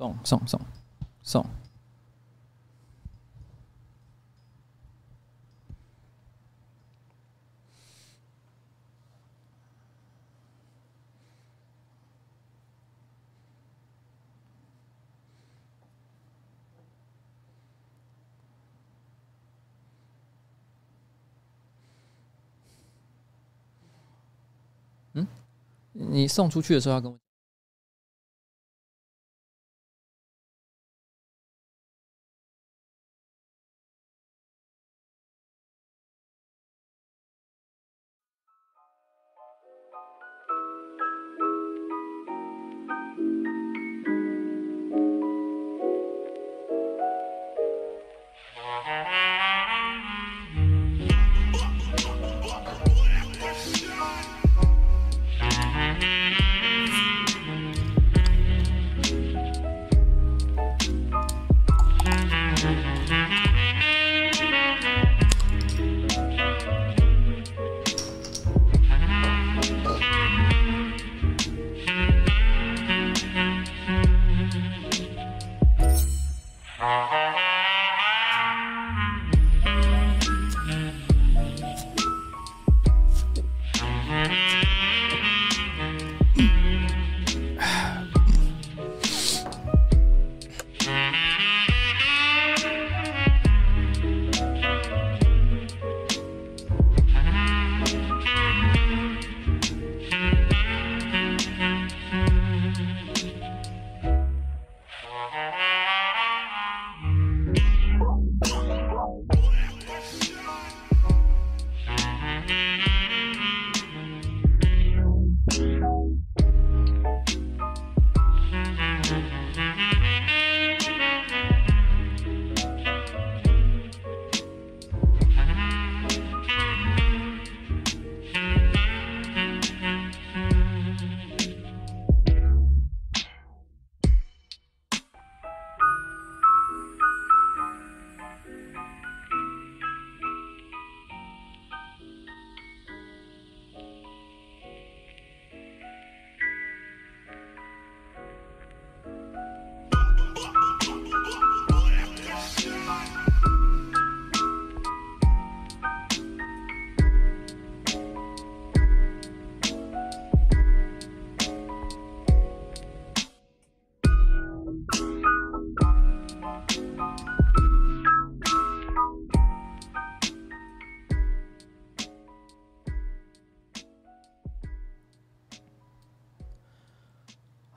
送送送送。嗯，你送出去的时候要跟我。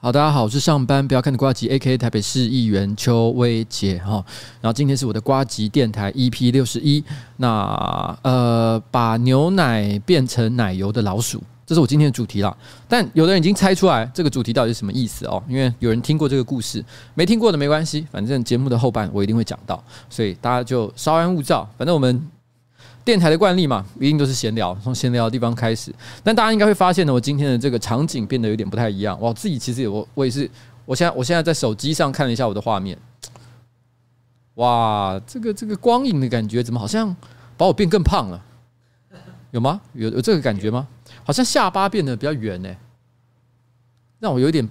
好，大家好，我是上班不要看的瓜吉，A.K.A 台北市议员邱威杰哈。然后今天是我的瓜吉电台 EP 六十一。那呃，把牛奶变成奶油的老鼠，这是我今天的主题啦。但有的人已经猜出来这个主题到底是什么意思哦，因为有人听过这个故事，没听过的没关系，反正节目的后半我一定会讲到，所以大家就稍安勿躁。反正我们。电台的惯例嘛，一定都是闲聊，从闲聊的地方开始。但大家应该会发现呢，我今天的这个场景变得有点不太一样。我自己其实也我我也是，我现在我现在在手机上看了一下我的画面，哇，这个这个光影的感觉怎么好像把我变更胖了？有吗？有有这个感觉吗？好像下巴变得比较圆呢，让我有点，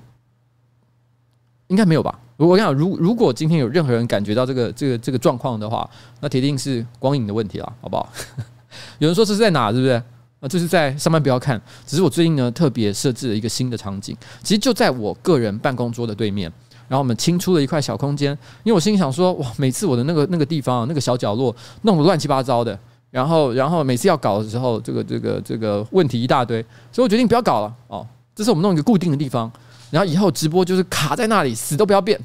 应该没有吧？我跟你讲，如如果今天有任何人感觉到这个这个这个状况的话，那铁定是光影的问题了，好不好？有人说这是在哪，是不是？啊，这是在上班不要看。只是我最近呢特别设置了一个新的场景，其实就在我个人办公桌的对面。然后我们清出了一块小空间，因为我心里想说，哇，每次我的那个那个地方那个小角落弄得乱七八糟的，然后然后每次要搞的时候，这个这个这个问题一大堆，所以我决定不要搞了。哦，这是我们弄一个固定的地方。然后以后直播就是卡在那里，死都不要变，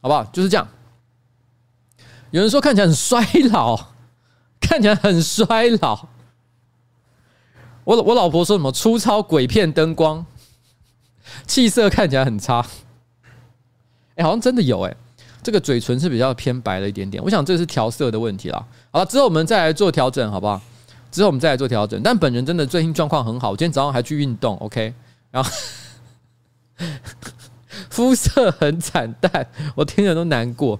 好不好？就是这样。有人说看起来很衰老，看起来很衰老。我我老婆说什么粗糙鬼片灯光，气色看起来很差。哎，好像真的有哎，这个嘴唇是比较偏白了一点点。我想这是调色的问题啦。好了，之后我们再来做调整，好不好？之后我们再来做调整。但本人真的最近状况很好，我今天早上还去运动，OK，然后。肤色很惨淡，我听着都难过。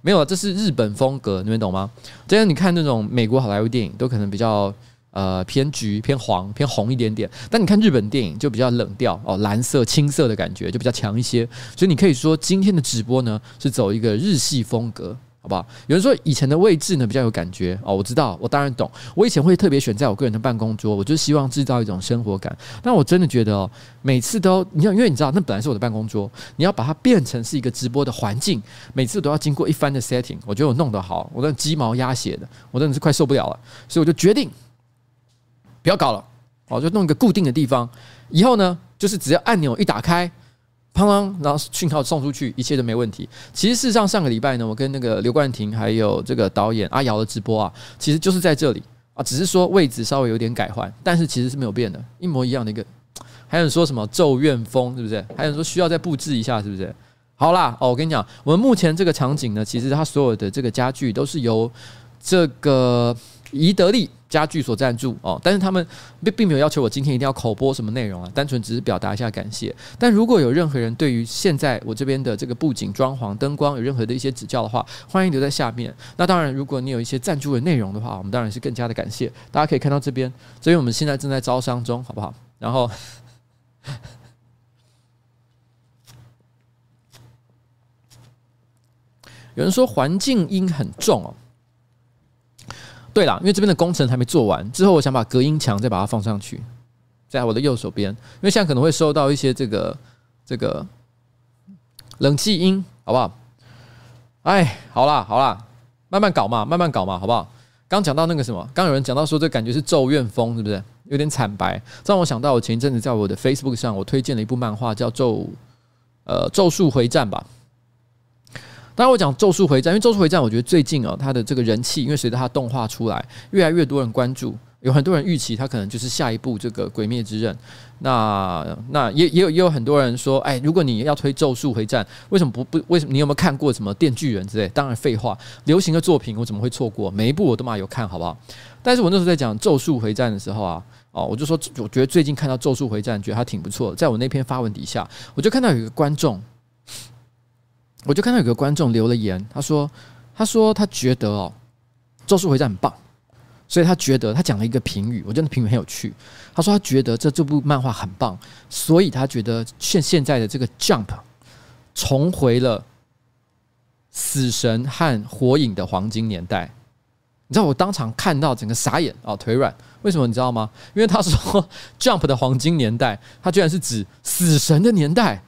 没有，这是日本风格，你们懂吗？就像你看那种美国好莱坞电影，都可能比较呃偏橘、偏黄、偏红一点点。但你看日本电影就比较冷调哦，蓝色、青色的感觉就比较强一些。所以你可以说今天的直播呢是走一个日系风格。好不好？有人说以前的位置呢比较有感觉哦，我知道，我当然懂。我以前会特别选在我个人的办公桌，我就希望制造一种生活感。但我真的觉得哦，每次都你要，因为你知道那本来是我的办公桌，你要把它变成是一个直播的环境，每次都要经过一番的 setting。我觉得我弄得好，我的鸡毛鸭血的，我真的是快受不了了，所以我就决定不要搞了，哦，就弄一个固定的地方。以后呢，就是只要按钮一打开。砰砰，然后讯号送出去，一切都没问题。其实事实上，上个礼拜呢，我跟那个刘冠廷还有这个导演阿瑶的直播啊，其实就是在这里啊，只是说位置稍微有点改换，但是其实是没有变的，一模一样的一个。还有说什么咒怨风，是不是？还有说需要再布置一下，是不是？好啦，哦，我跟你讲，我们目前这个场景呢，其实它所有的这个家具都是由这个。宜得利家具所赞助哦，但是他们并并没有要求我今天一定要口播什么内容啊，单纯只是表达一下感谢。但如果有任何人对于现在我这边的这个布景、装潢、灯光有任何的一些指教的话，欢迎留在下面。那当然，如果你有一些赞助的内容的话，我们当然是更加的感谢。大家可以看到这边，所以我们现在正在招商中，好不好？然后 有人说环境音很重哦。对了，因为这边的工程还没做完，之后我想把隔音墙再把它放上去，在我的右手边，因为现在可能会收到一些这个这个冷气音，好不好？哎，好啦好啦，慢慢搞嘛，慢慢搞嘛，好不好？刚讲到那个什么，刚有人讲到说这感觉是咒怨风，是不是？有点惨白，这让我想到我前一阵子在我的 Facebook 上，我推荐了一部漫画叫咒呃咒术回战吧。当然，我讲《咒术回战》，因为《咒术回战》，我觉得最近哦，它的这个人气，因为随着它动画出来，越来越多人关注，有很多人预期它可能就是下一部这个《鬼灭之刃》。那那也也有也有很多人说，哎，如果你要推《咒术回战》，为什么不不？为什么你有没有看过什么《电锯人》之类？当然废话，流行的作品我怎么会错过？每一部我都嘛有看好不好？但是我那时候在讲《咒术回战》的时候啊，哦，我就说，我觉得最近看到《咒术回战》，觉得它挺不错的。在我那篇发文底下，我就看到有一个观众。我就看到有个观众留了言，他说：“他说他觉得哦，《咒术回战》很棒，所以他觉得他讲了一个评语，我觉得评语很有趣。他说他觉得这这部漫画很棒，所以他觉得现现在的这个 Jump 重回了死神和火影的黄金年代。你知道我当场看到整个傻眼哦，腿软。为什么你知道吗？因为他说 Jump 的黄金年代，他居然是指死神的年代。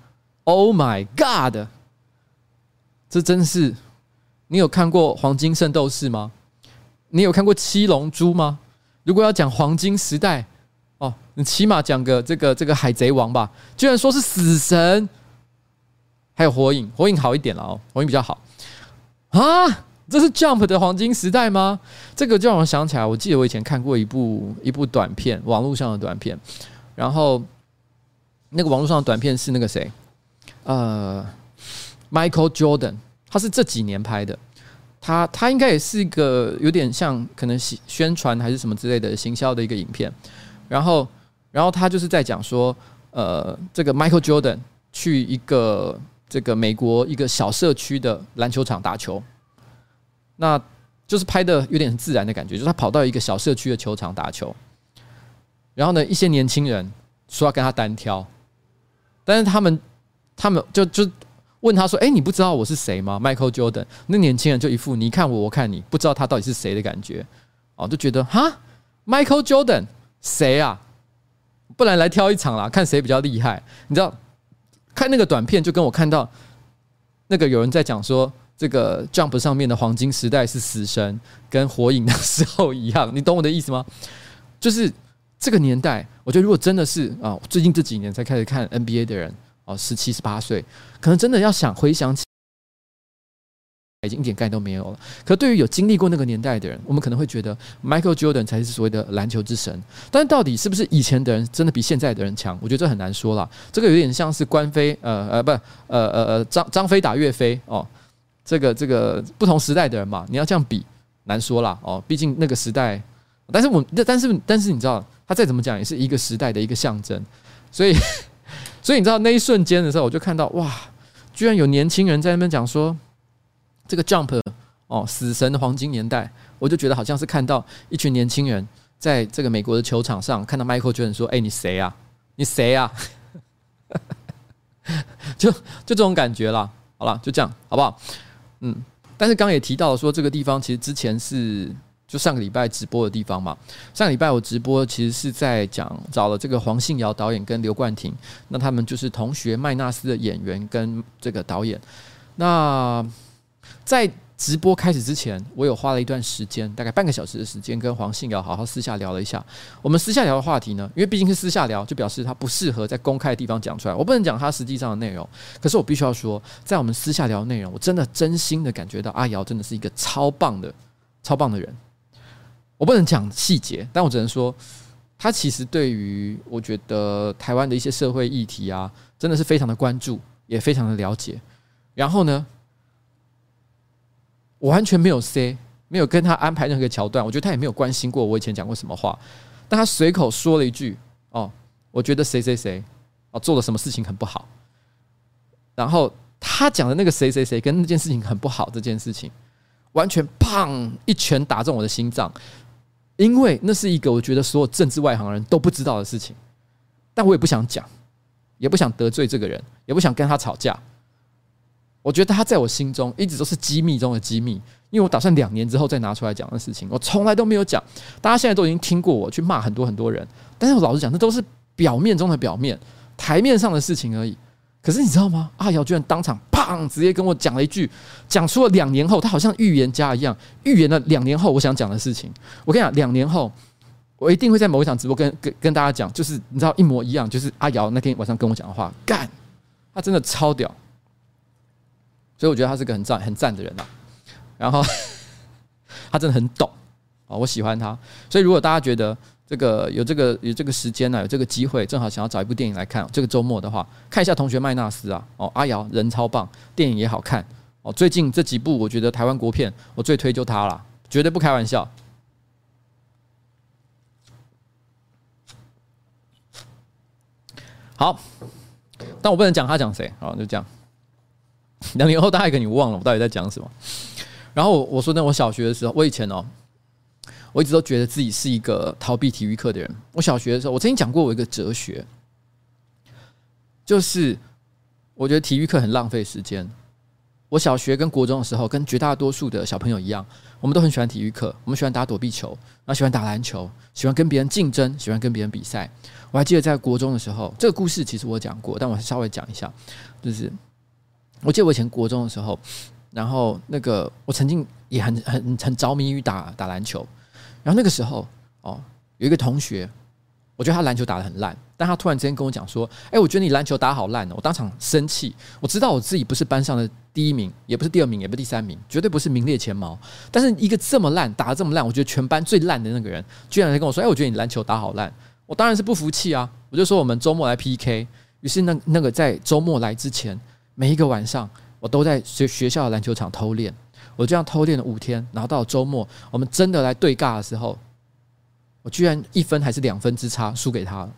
Oh my God！” 这真是，你有看过《黄金圣斗士》吗？你有看过《七龙珠》吗？如果要讲黄金时代，哦，你起码讲个这个这个海贼王吧。居然说是死神，还有火影，火影好一点了哦，火影比较好啊。这是 Jump 的黄金时代吗？这个就让我想起来，我记得我以前看过一部一部短片，网络上的短片，然后那个网络上的短片是那个谁，呃。Michael Jordan，他是这几年拍的，他他应该也是一个有点像可能宣传还是什么之类的行销的一个影片，然后然后他就是在讲说，呃，这个 Michael Jordan 去一个这个美国一个小社区的篮球场打球，那就是拍的有点自然的感觉，就是他跑到一个小社区的球场打球，然后呢，一些年轻人说要跟他单挑，但是他们他们就就。问他说：“哎，你不知道我是谁吗？”Michael Jordan，那年轻人就一副你看我，我看你，不知道他到底是谁的感觉，哦，就觉得哈，Michael Jordan 谁啊？不然来挑一场啦，看谁比较厉害。你知道，看那个短片就跟我看到那个有人在讲说，这个 Jump 上面的黄金时代是死神跟火影的时候一样，你懂我的意思吗？就是这个年代，我觉得如果真的是啊，最近这几年才开始看 NBA 的人。哦，十七、十八岁，可能真的要想回想起，已经一点概念都没有了。可对于有经历过那个年代的人，我们可能会觉得 Michael Jordan 才是所谓的篮球之神。但到底是不是以前的人真的比现在的人强？我觉得这很难说了。这个有点像是关飞，呃呃，不，呃呃呃，张张飞打岳飞哦。这个这个不同时代的人嘛，你要这样比，难说了哦。毕竟那个时代，但是我但是但是你知道，他再怎么讲也是一个时代的一个象征，所以。所以你知道那一瞬间的时候，我就看到哇，居然有年轻人在那边讲说这个 Jump 哦，死神的黄金年代，我就觉得好像是看到一群年轻人在这个美国的球场上看到 Michael Jordan 说：“哎，你谁啊？你谁啊？” 就就这种感觉啦。好了，就这样，好不好？嗯。但是刚刚也提到了说，这个地方其实之前是就上个礼拜直播的地方嘛。上个礼拜我直播其实是在讲找了这个黄信尧导演跟刘冠廷，那他们就是同学麦纳斯的演员跟这个导演。那在直播开始之前，我有花了一段时间，大概半个小时的时间，跟黄信尧好好私下聊了一下。我们私下聊的话题呢，因为毕竟是私下聊，就表示他不适合在公开的地方讲出来。我不能讲他实际上的内容，可是我必须要说，在我们私下聊的内容，我真的真心的感觉到阿尧真的是一个超棒的、超棒的人。我不能讲细节，但我只能说，他其实对于我觉得台湾的一些社会议题啊，真的是非常的关注，也非常的了解。然后呢，我完全没有 say，没有跟他安排任何桥段。我觉得他也没有关心过我以前讲过什么话。但他随口说了一句：“哦，我觉得谁谁谁哦做了什么事情很不好。”然后他讲的那个谁谁谁跟那件事情很不好这件事情，完全砰一拳打中我的心脏，因为那是一个我觉得所有政治外行人都不知道的事情。但我也不想讲，也不想得罪这个人，也不想跟他吵架。我觉得他在我心中一直都是机密中的机密，因为我打算两年之后再拿出来讲的事情，我从来都没有讲。大家现在都已经听过我去骂很多很多人，但是我老实讲，那都是表面中的表面，台面上的事情而已。可是你知道吗？阿瑶居然当场直接跟我讲了一句，讲出了两年后，他好像预言家一样，预言了两年后我想讲的事情。我跟你讲，两年后我一定会在某一场直播跟跟跟大家讲，就是你知道一模一样，就是阿瑶那天晚上跟我讲的话，干，他真的超屌。所以我觉得他是个很赞很赞的人呐，然后 他真的很懂啊，我喜欢他。所以如果大家觉得这个有这个有这个时间呢，有这个机会，正好想要找一部电影来看，这个周末的话，看一下《同学麦纳斯》啊，哦，阿尧人超棒，电影也好看哦。最近这几部我觉得台湾国片，我最推就他了，绝对不开玩笑。好，但我不能讲他讲谁，好，就这样。两年后大概给你忘了我到底在讲什么。然后我说，那我小学的时候，我以前哦，我一直都觉得自己是一个逃避体育课的人。我小学的时候，我曾经讲过我一个哲学，就是我觉得体育课很浪费时间。我小学跟国中的时候，跟绝大多数的小朋友一样，我们都很喜欢体育课，我们喜欢打躲避球，然后喜欢打篮球，喜欢跟别人竞争，喜欢跟别人比赛。我还记得在国中的时候，这个故事其实我讲过，但我稍微讲一下，就是。我记得我以前国中的时候，然后那个我曾经也很很很着迷于打打篮球，然后那个时候哦，有一个同学，我觉得他篮球打得很烂，但他突然之间跟我讲说：“哎，我觉得你篮球打好烂哦！”我当场生气，我知道我自己不是班上的第一名，也不是第二名，也不是第三名，绝对不是名列前茅。但是一个这么烂打得这么烂，我觉得全班最烂的那个人，居然跟我说：“哎，我觉得你篮球打好烂！”我当然是不服气啊，我就说我们周末来 PK。于是那那个在周末来之前。每一个晚上，我都在学学校的篮球场偷练。我这样偷练了五天，然后到周末，我们真的来对尬的时候，我居然一分还是两分之差输给他了。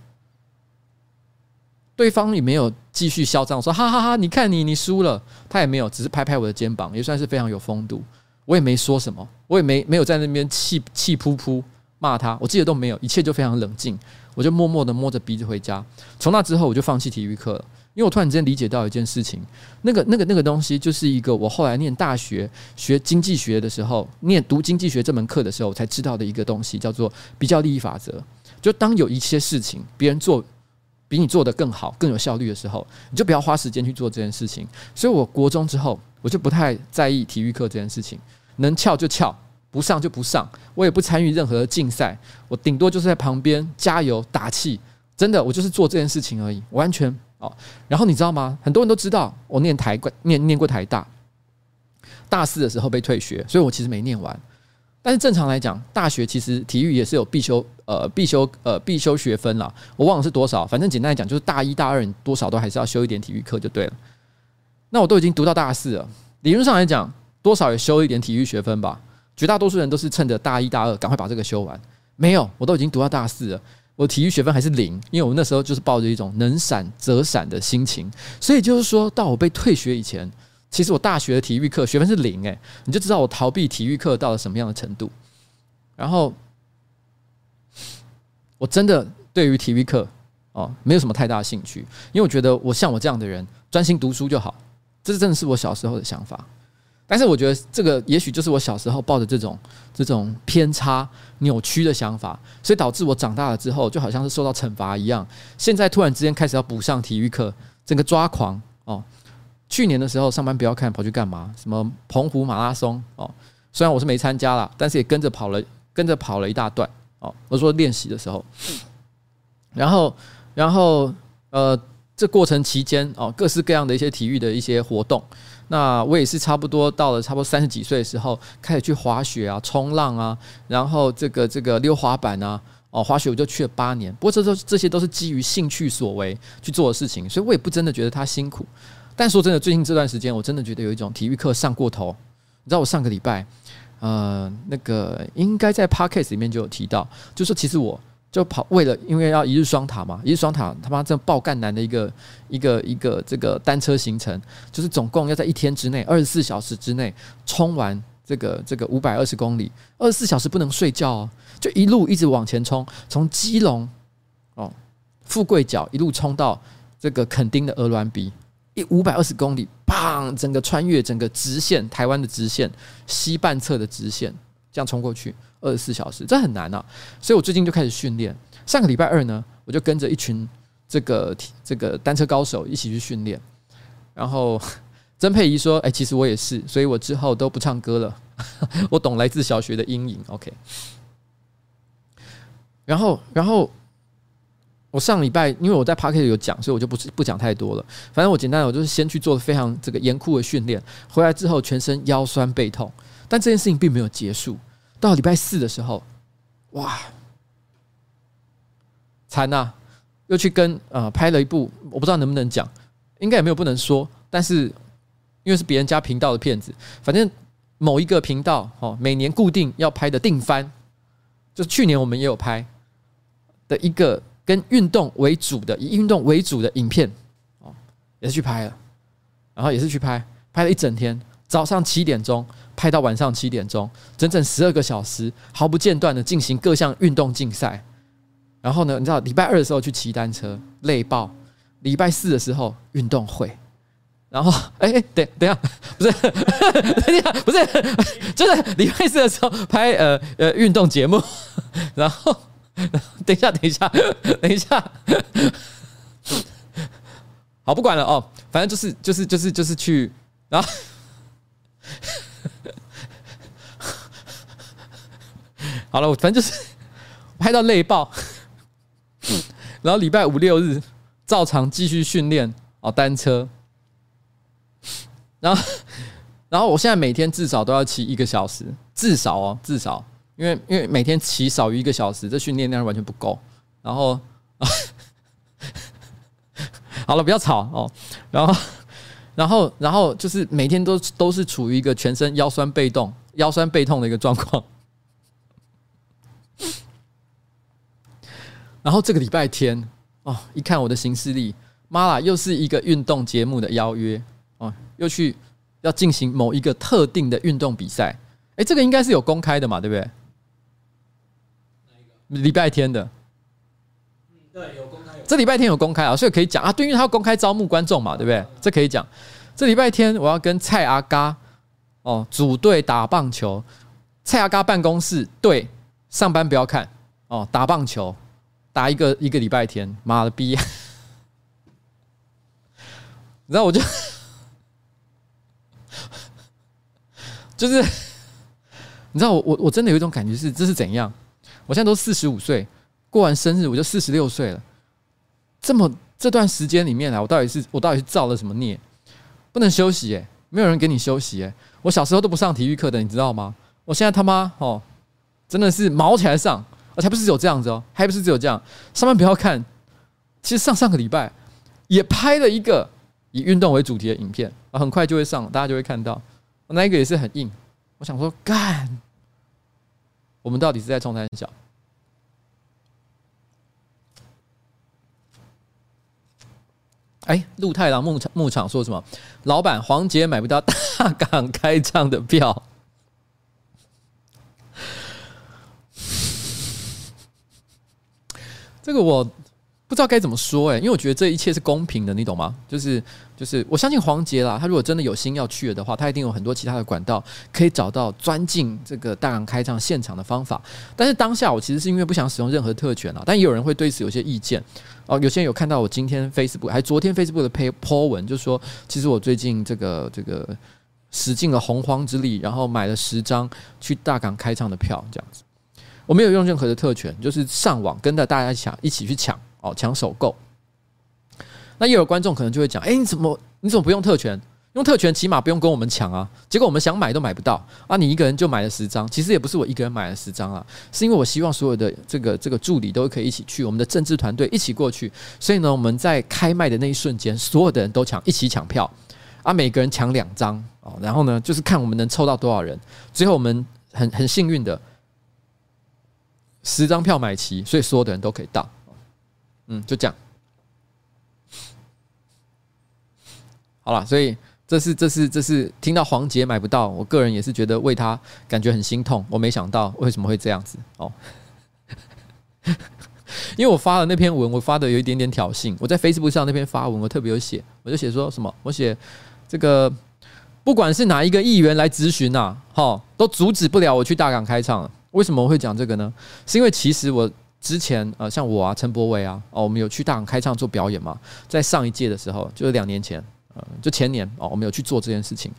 对方也没有继续嚣张说：“哈哈哈，你看你，你输了。”他也没有，只是拍拍我的肩膀，也算是非常有风度。我也没说什么，我也没没有在那边气气噗噗骂他。我记得都没有，一切就非常冷静。我就默默的摸着鼻子回家。从那之后，我就放弃体育课了。因为我突然之间理解到一件事情，那个、那个、那个东西，就是一个我后来念大学学经济学的时候，念读经济学这门课的时候才知道的一个东西，叫做比较利益法则。就当有一些事情别人做比你做得更好、更有效率的时候，你就不要花时间去做这件事情。所以，我国中之后，我就不太在意体育课这件事情，能翘就翘，不上就不上，我也不参与任何的竞赛，我顶多就是在旁边加油打气。真的，我就是做这件事情而已，完全。哦，然后你知道吗？很多人都知道我念台念念过台大，大四的时候被退学，所以我其实没念完。但是正常来讲，大学其实体育也是有必修呃必修呃必修学分啦。我忘了是多少，反正简单来讲，就是大一大二你多少都还是要修一点体育课就对了。那我都已经读到大四了，理论上来讲，多少也修一点体育学分吧。绝大多数人都是趁着大一大二赶快把这个修完，没有，我都已经读到大四了。我体育学分还是零，因为我那时候就是抱着一种能闪则闪的心情，所以就是说到我被退学以前，其实我大学的体育课学分是零，诶，你就知道我逃避体育课到了什么样的程度。然后我真的对于体育课哦没有什么太大的兴趣，因为我觉得我像我这样的人，专心读书就好。这真的是我小时候的想法。但是我觉得这个也许就是我小时候抱着这种这种偏差扭曲的想法，所以导致我长大了之后就好像是受到惩罚一样。现在突然之间开始要补上体育课，整个抓狂哦。去年的时候上班不要看，跑去干嘛？什么澎湖马拉松哦？虽然我是没参加了，但是也跟着跑了，跟着跑了一大段哦。我说练习的时候，然后然后呃，这过程期间哦，各式各样的一些体育的一些活动。那我也是差不多到了差不多三十几岁的时候，开始去滑雪啊、冲浪啊，然后这个这个溜滑板啊，哦，滑雪我就去了八年。不过这都这些都是基于兴趣所为去做的事情，所以我也不真的觉得他辛苦。但说真的，最近这段时间我真的觉得有一种体育课上过头。你知道我上个礼拜，呃，那个应该在 Podcast 里面就有提到，就说其实我。就跑为了，因为要一日双塔嘛，一日双塔他妈这爆干难的一个一个一个这个单车行程，就是总共要在一天之内，二十四小时之内冲完这个这个五百二十公里，二十四小时不能睡觉哦，就一路一直往前冲，从基隆哦富贵角一路冲到这个垦丁的鹅銮鼻，一五百二十公里，砰，整个穿越整个直线，台湾的直线，西半侧的直线，这样冲过去。二十四小时，这很难啊！所以我最近就开始训练。上个礼拜二呢，我就跟着一群这个这个单车高手一起去训练。然后 曾佩仪说：“哎，其实我也是，所以我之后都不唱歌了。我懂来自小学的阴影。”OK。然后，然后我上礼拜因为我在 p a r k e t 有讲，所以我就不不讲太多了。反正我简单，我就是先去做了非常这个严酷的训练，回来之后全身腰酸背痛，但这件事情并没有结束。到礼拜四的时候，哇，惨呐！又去跟呃拍了一部，我不知道能不能讲，应该也没有不能说。但是因为是别人家频道的片子，反正某一个频道哦，每年固定要拍的定番，就去年我们也有拍的一个跟运动为主的，以运动为主的影片哦，也是去拍了，然后也是去拍，拍了一整天，早上七点钟。拍到晚上七点钟，整整十二个小时，毫不间断的进行各项运动竞赛。然后呢，你知道礼拜二的时候去骑单车，累爆；礼拜四的时候运动会。然后，哎哎，等等下，不是，等一下，不是，就是礼拜四的时候拍呃呃运动节目。然后，等一下，等一下，等一下，好，不管了哦，反正就是就是就是就是去，然后。好了，我反正就是拍到累爆，然后礼拜五六日照常继续训练哦单车，然后然后我现在每天至少都要骑一个小时，至少哦至少，因为因为每天骑少于一个小时，这训练量完全不够。然后 好了，不要吵哦。然后然后然后就是每天都都是处于一个全身腰酸背痛、腰酸背痛的一个状况。然后这个礼拜天哦，一看我的行事历，妈啦，又是一个运动节目的邀约哦，又去要进行某一个特定的运动比赛。哎，这个应该是有公开的嘛，对不对？礼拜天的，对，有公开。这礼拜天有公开啊，所以可以讲啊，对，因为他要公开招募观众嘛，对不对？这可以讲。这礼拜天我要跟蔡阿嘎哦组队打棒球，蔡阿嘎办公室对，上班不要看哦，打棒球。打一个一个礼拜天，妈的逼！你知道我就就是你知道我我我真的有一种感觉是这是怎样？我现在都四十五岁，过完生日我就四十六岁了。这么这段时间里面来，我到底是我到底是造了什么孽？不能休息诶，没有人给你休息诶。我小时候都不上体育课的，你知道吗？我现在他妈哦，真的是毛起来上。而且不是只有这样子哦，还不是只有这样。上班不要看，其实上上个礼拜也拍了一个以运动为主题的影片啊，很快就会上，大家就会看到。那个也是很硬。我想说，干，我们到底是在冲三小？哎，鹿太郎牧场牧场说什么？老板黄杰买不到大港开唱的票。这个我不知道该怎么说哎、因为我觉得这一切是公平的，你懂吗？就是就是，我相信黄杰啦，他如果真的有心要去了的话，他一定有很多其他的管道可以找到钻进这个大港开唱现场的方法。但是当下我其实是因为不想使用任何特权啊，但也有人会对此有些意见哦。有些人有看到我今天 Facebook 还昨天 Facebook 的 po 文，就说其实我最近这个这个使尽了洪荒之力，然后买了十张去大港开唱的票，这样子。我没有用任何的特权，就是上网跟着大家抢，一起去抢哦，抢首购。那也有观众可能就会讲：“哎，你怎么你怎么不用特权？用特权起码不用跟我们抢啊！结果我们想买都买不到啊！你一个人就买了十张，其实也不是我一个人买了十张啊，是因为我希望所有的这个这个助理都可以一起去，我们的政治团队一起过去。所以呢，我们在开卖的那一瞬间，所有的人都抢，一起抢票啊！每个人抢两张哦，然后呢，就是看我们能凑到多少人。最后我们很很幸运的。”十张票买齐，所以所有的人都可以到。嗯，就这样。好了，所以这是这是这是听到黄杰买不到，我个人也是觉得为他感觉很心痛。我没想到为什么会这样子哦，因为我发了那篇文，我发的有一点点挑衅。我在 Facebook 上那篇发文，我特别有写，我就写说什么？我写这个，不管是哪一个议员来咨询呐，哈，都阻止不了我去大港开唱了。为什么我会讲这个呢？是因为其实我之前呃，像我啊，陈柏惟啊，哦，我们有去大港开唱做表演嘛，在上一届的时候，就是两年前，呃，就前年哦，我们有去做这件事情。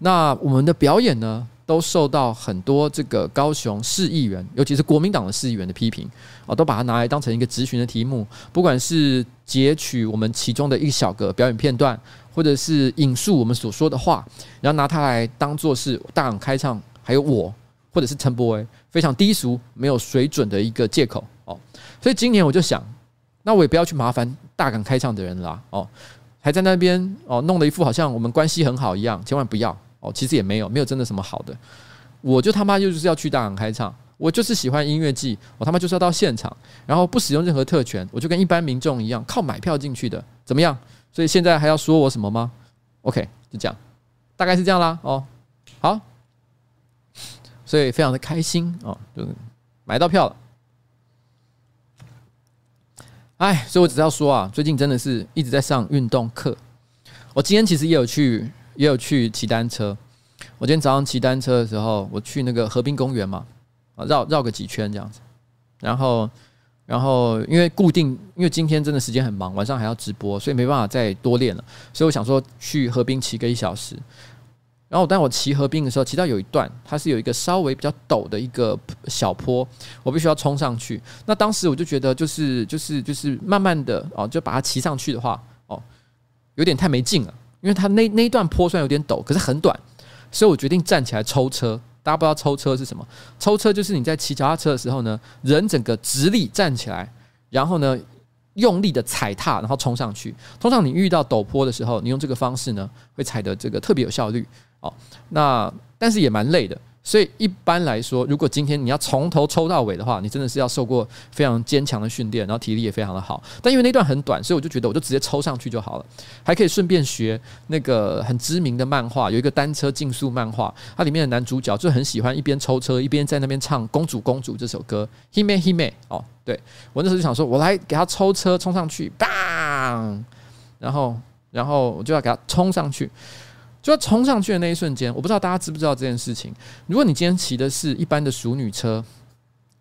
那我们的表演呢，都受到很多这个高雄市议员，尤其是国民党的市议员的批评哦，都把它拿来当成一个质询的题目，不管是截取我们其中的一小个表演片段，或者是引述我们所说的话，然后拿它来当做是大港开唱，还有我。或者是陈柏惟非常低俗、没有水准的一个借口哦，所以今年我就想，那我也不要去麻烦大港开唱的人啦哦，还在那边哦弄了一副好像我们关系很好一样，千万不要哦，其实也没有，没有真的什么好的，我就他妈就是要去大港开唱，我就是喜欢音乐季，我他妈就是要到现场，然后不使用任何特权，我就跟一般民众一样靠买票进去的，怎么样？所以现在还要说我什么吗？OK，就这样，大概是这样啦哦，好。所以非常的开心哦，就买到票了。哎，所以我只要说啊，最近真的是一直在上运动课。我今天其实也有去，也有去骑单车。我今天早上骑单车的时候，我去那个河滨公园嘛，啊，绕绕个几圈这样子。然后，然后因为固定，因为今天真的时间很忙，晚上还要直播，所以没办法再多练了。所以我想说，去河滨骑个一小时。然后，当我骑河滨的时候，骑到有一段，它是有一个稍微比较陡的一个小坡，我必须要冲上去。那当时我就觉得，就是就是就是慢慢的哦，就把它骑上去的话，哦，有点太没劲了，因为它那那一段坡虽然有点陡，可是很短，所以我决定站起来抽车。大家不知道抽车是什么？抽车就是你在骑脚踏车的时候呢，人整个直立站起来，然后呢用力的踩踏，然后冲上去。通常你遇到陡坡的时候，你用这个方式呢，会踩得这个特别有效率。哦，那但是也蛮累的，所以一般来说，如果今天你要从头抽到尾的话，你真的是要受过非常坚强的训练，然后体力也非常的好。但因为那段很短，所以我就觉得我就直接抽上去就好了，还可以顺便学那个很知名的漫画，有一个单车竞速漫画，它里面的男主角就很喜欢一边抽车一边在那边唱《公主公主》这首歌，Hime Hime。哦，对，我那时候就想说，我来给他抽车冲上去，砰，然后然后我就要给他冲上去。就冲上去的那一瞬间，我不知道大家知不知道这件事情。如果你今天骑的是一般的熟女车、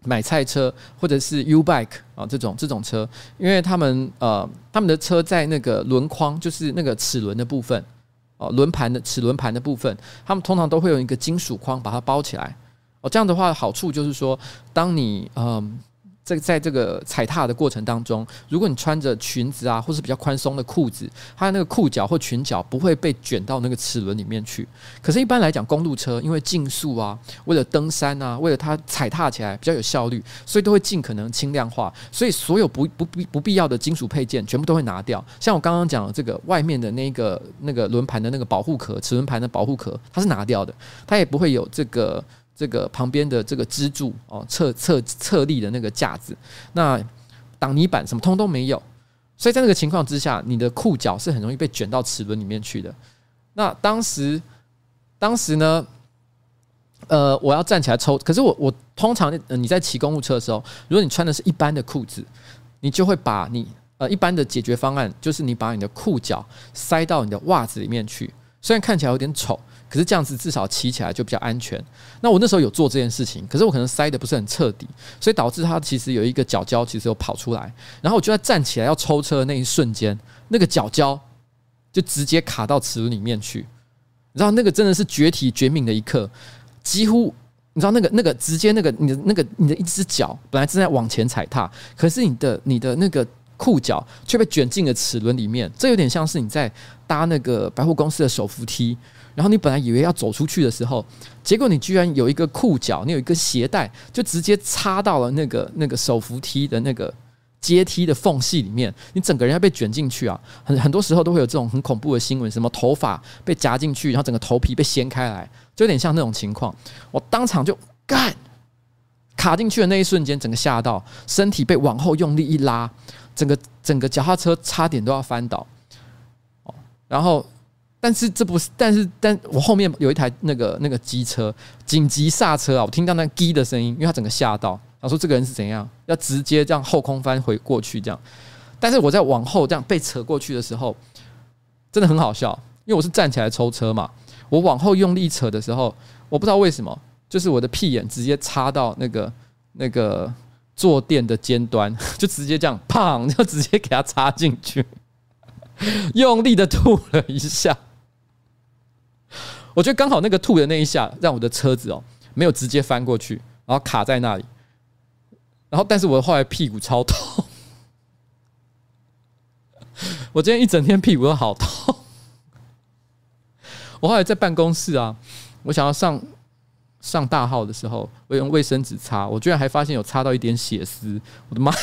买菜车，或者是 U bike 啊这种这种车，因为他们呃他们的车在那个轮框，就是那个齿轮的部分哦，轮盘的齿轮盘的部分，他们通常都会用一个金属框把它包起来哦。这样的话好处就是说，当你嗯。在在这个踩踏的过程当中，如果你穿着裙子啊，或是比较宽松的裤子，它那个裤脚或裙脚不会被卷到那个齿轮里面去。可是，一般来讲，公路车因为竞速啊，为了登山啊，为了它踩踏起来比较有效率，所以都会尽可能轻量化。所以，所有不不必不必要的金属配件全部都会拿掉。像我刚刚讲的这个外面的那个那个轮盘的那个保护壳，齿轮盘的保护壳，它是拿掉的，它也不会有这个。这个旁边的这个支柱哦，侧侧侧立的那个架子，那挡泥板什么通都没有，所以在那个情况之下，你的裤脚是很容易被卷到齿轮里面去的。那当时，当时呢，呃，我要站起来抽，可是我我通常你在骑公路车的时候，如果你穿的是一般的裤子，你就会把你呃一般的解决方案，就是你把你的裤脚塞到你的袜子里面去，虽然看起来有点丑。可是这样子至少骑起来就比较安全。那我那时候有做这件事情，可是我可能塞的不是很彻底，所以导致它其实有一个脚胶其实有跑出来。然后我就在站起来要抽车的那一瞬间，那个脚胶就直接卡到齿轮里面去。你知道那个真的是绝体绝命的一刻，几乎你知道那个那个直接那个你的那个你的一只脚本来正在往前踩踏，可是你的你的那个裤脚却被卷进了齿轮里面。这有点像是你在搭那个百货公司的手扶梯。然后你本来以为要走出去的时候，结果你居然有一个裤脚，你有一个鞋带，就直接插到了那个那个手扶梯的那个阶梯的缝隙里面，你整个人要被卷进去啊！很很多时候都会有这种很恐怖的新闻，什么头发被夹进去，然后整个头皮被掀开来，就有点像那种情况。我当场就干卡进去的那一瞬间，整个吓到，身体被往后用力一拉，整个整个脚踏车差点都要翻倒。哦，然后。但是这不是，但是但我后面有一台那个那个机车紧急刹车啊！我听到那“滴”的声音，因为他整个吓到，他说这个人是怎样，要直接这样后空翻回过去这样。但是我在往后这样被扯过去的时候，真的很好笑，因为我是站起来抽车嘛，我往后用力扯的时候，我不知道为什么，就是我的屁眼直接插到那个那个坐垫的尖端，就直接这样砰，就直接给它插进去，用力的吐了一下。我觉得刚好那个吐的那一下，让我的车子哦没有直接翻过去，然后卡在那里。然后，但是我后来屁股超痛，我今天一整天屁股都好痛。我后来在办公室啊，我想要上上大号的时候，我用卫生纸擦，我居然还发现有擦到一点血丝，我的妈！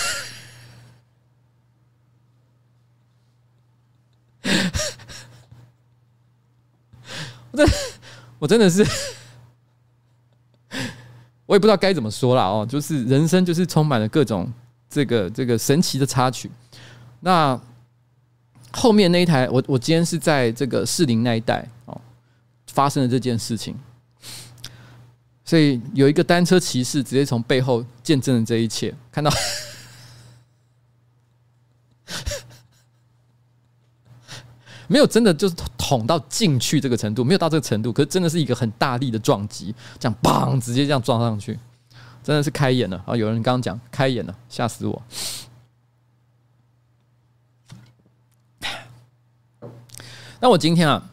我真，的是，我也不知道该怎么说了哦，就是人生就是充满了各种这个这个神奇的插曲。那后面那一台，我我今天是在这个士林那一带哦发生了这件事情，所以有一个单车骑士直接从背后见证了这一切，看到。没有真的就是捅到进去这个程度，没有到这个程度，可是真的是一个很大力的撞击，这样砰，直接这样撞上去，真的是开眼了啊！有人刚刚讲开眼了，吓死我。那我今天啊，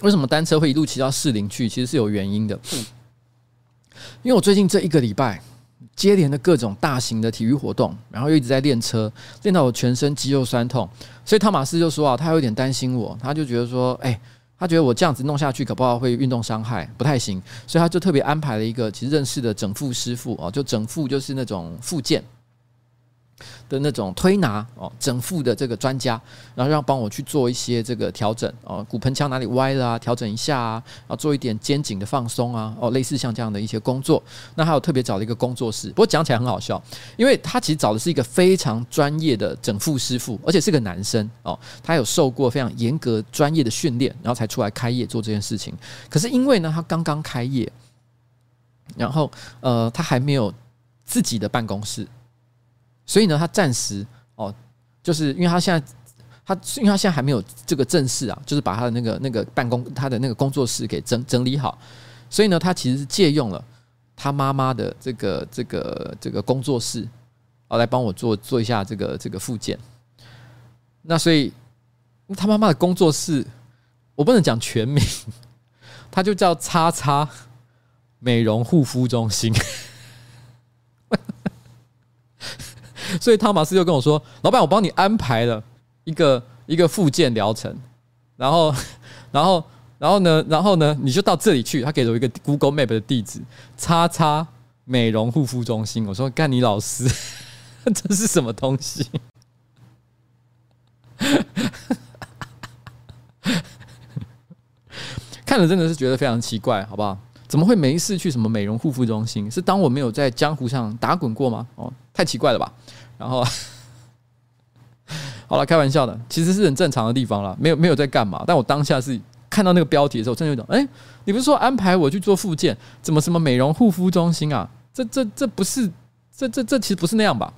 为什么单车会一路骑到士林去？其实是有原因的，因为我最近这一个礼拜。接连的各种大型的体育活动，然后又一直在练车，练到我全身肌肉酸痛，所以汤马斯就说啊，他有点担心我，他就觉得说，哎，他觉得我这样子弄下去，搞不好会运动伤害，不太行，所以他就特别安排了一个其实认识的整复师傅啊，就整复就是那种复健。的那种推拿哦，整复的这个专家，然后让帮我去做一些这个调整哦，骨盆腔哪里歪了啊，调整一下啊，然后做一点肩颈的放松啊，哦，类似像这样的一些工作。那还有特别找了一个工作室，不过讲起来很好笑，因为他其实找的是一个非常专业的整复师傅，而且是个男生哦，他有受过非常严格专业的训练，然后才出来开业做这件事情。可是因为呢，他刚刚开业，然后呃，他还没有自己的办公室。所以呢，他暂时哦，就是因为他现在他，因为他现在还没有这个正式啊，就是把他的那个那个办公他的那个工作室给整整理好，所以呢，他其实是借用了他妈妈的这个这个这个工作室，哦，来帮我做做一下这个这个附件。那所以他妈妈的工作室，我不能讲全名，他就叫叉叉美容护肤中心。所以汤马斯就跟我说：“老板，我帮你安排了一个一个复健疗程，然后，然后，然后呢，然后呢，你就到这里去。他给了我一个 Google Map 的地址，叉叉美容护肤中心。我说：干你老师，这是什么东西？看了真的是觉得非常奇怪，好不好？怎么会没事去什么美容护肤中心？是当我没有在江湖上打滚过吗？哦，太奇怪了吧！”然后，好了，开玩笑的，其实是很正常的地方了，没有没有在干嘛。但我当下是看到那个标题的时候，真的有种，哎，你不是说安排我去做复健，怎么什么美容护肤中心啊？这这这不是，这这这其实不是那样吧？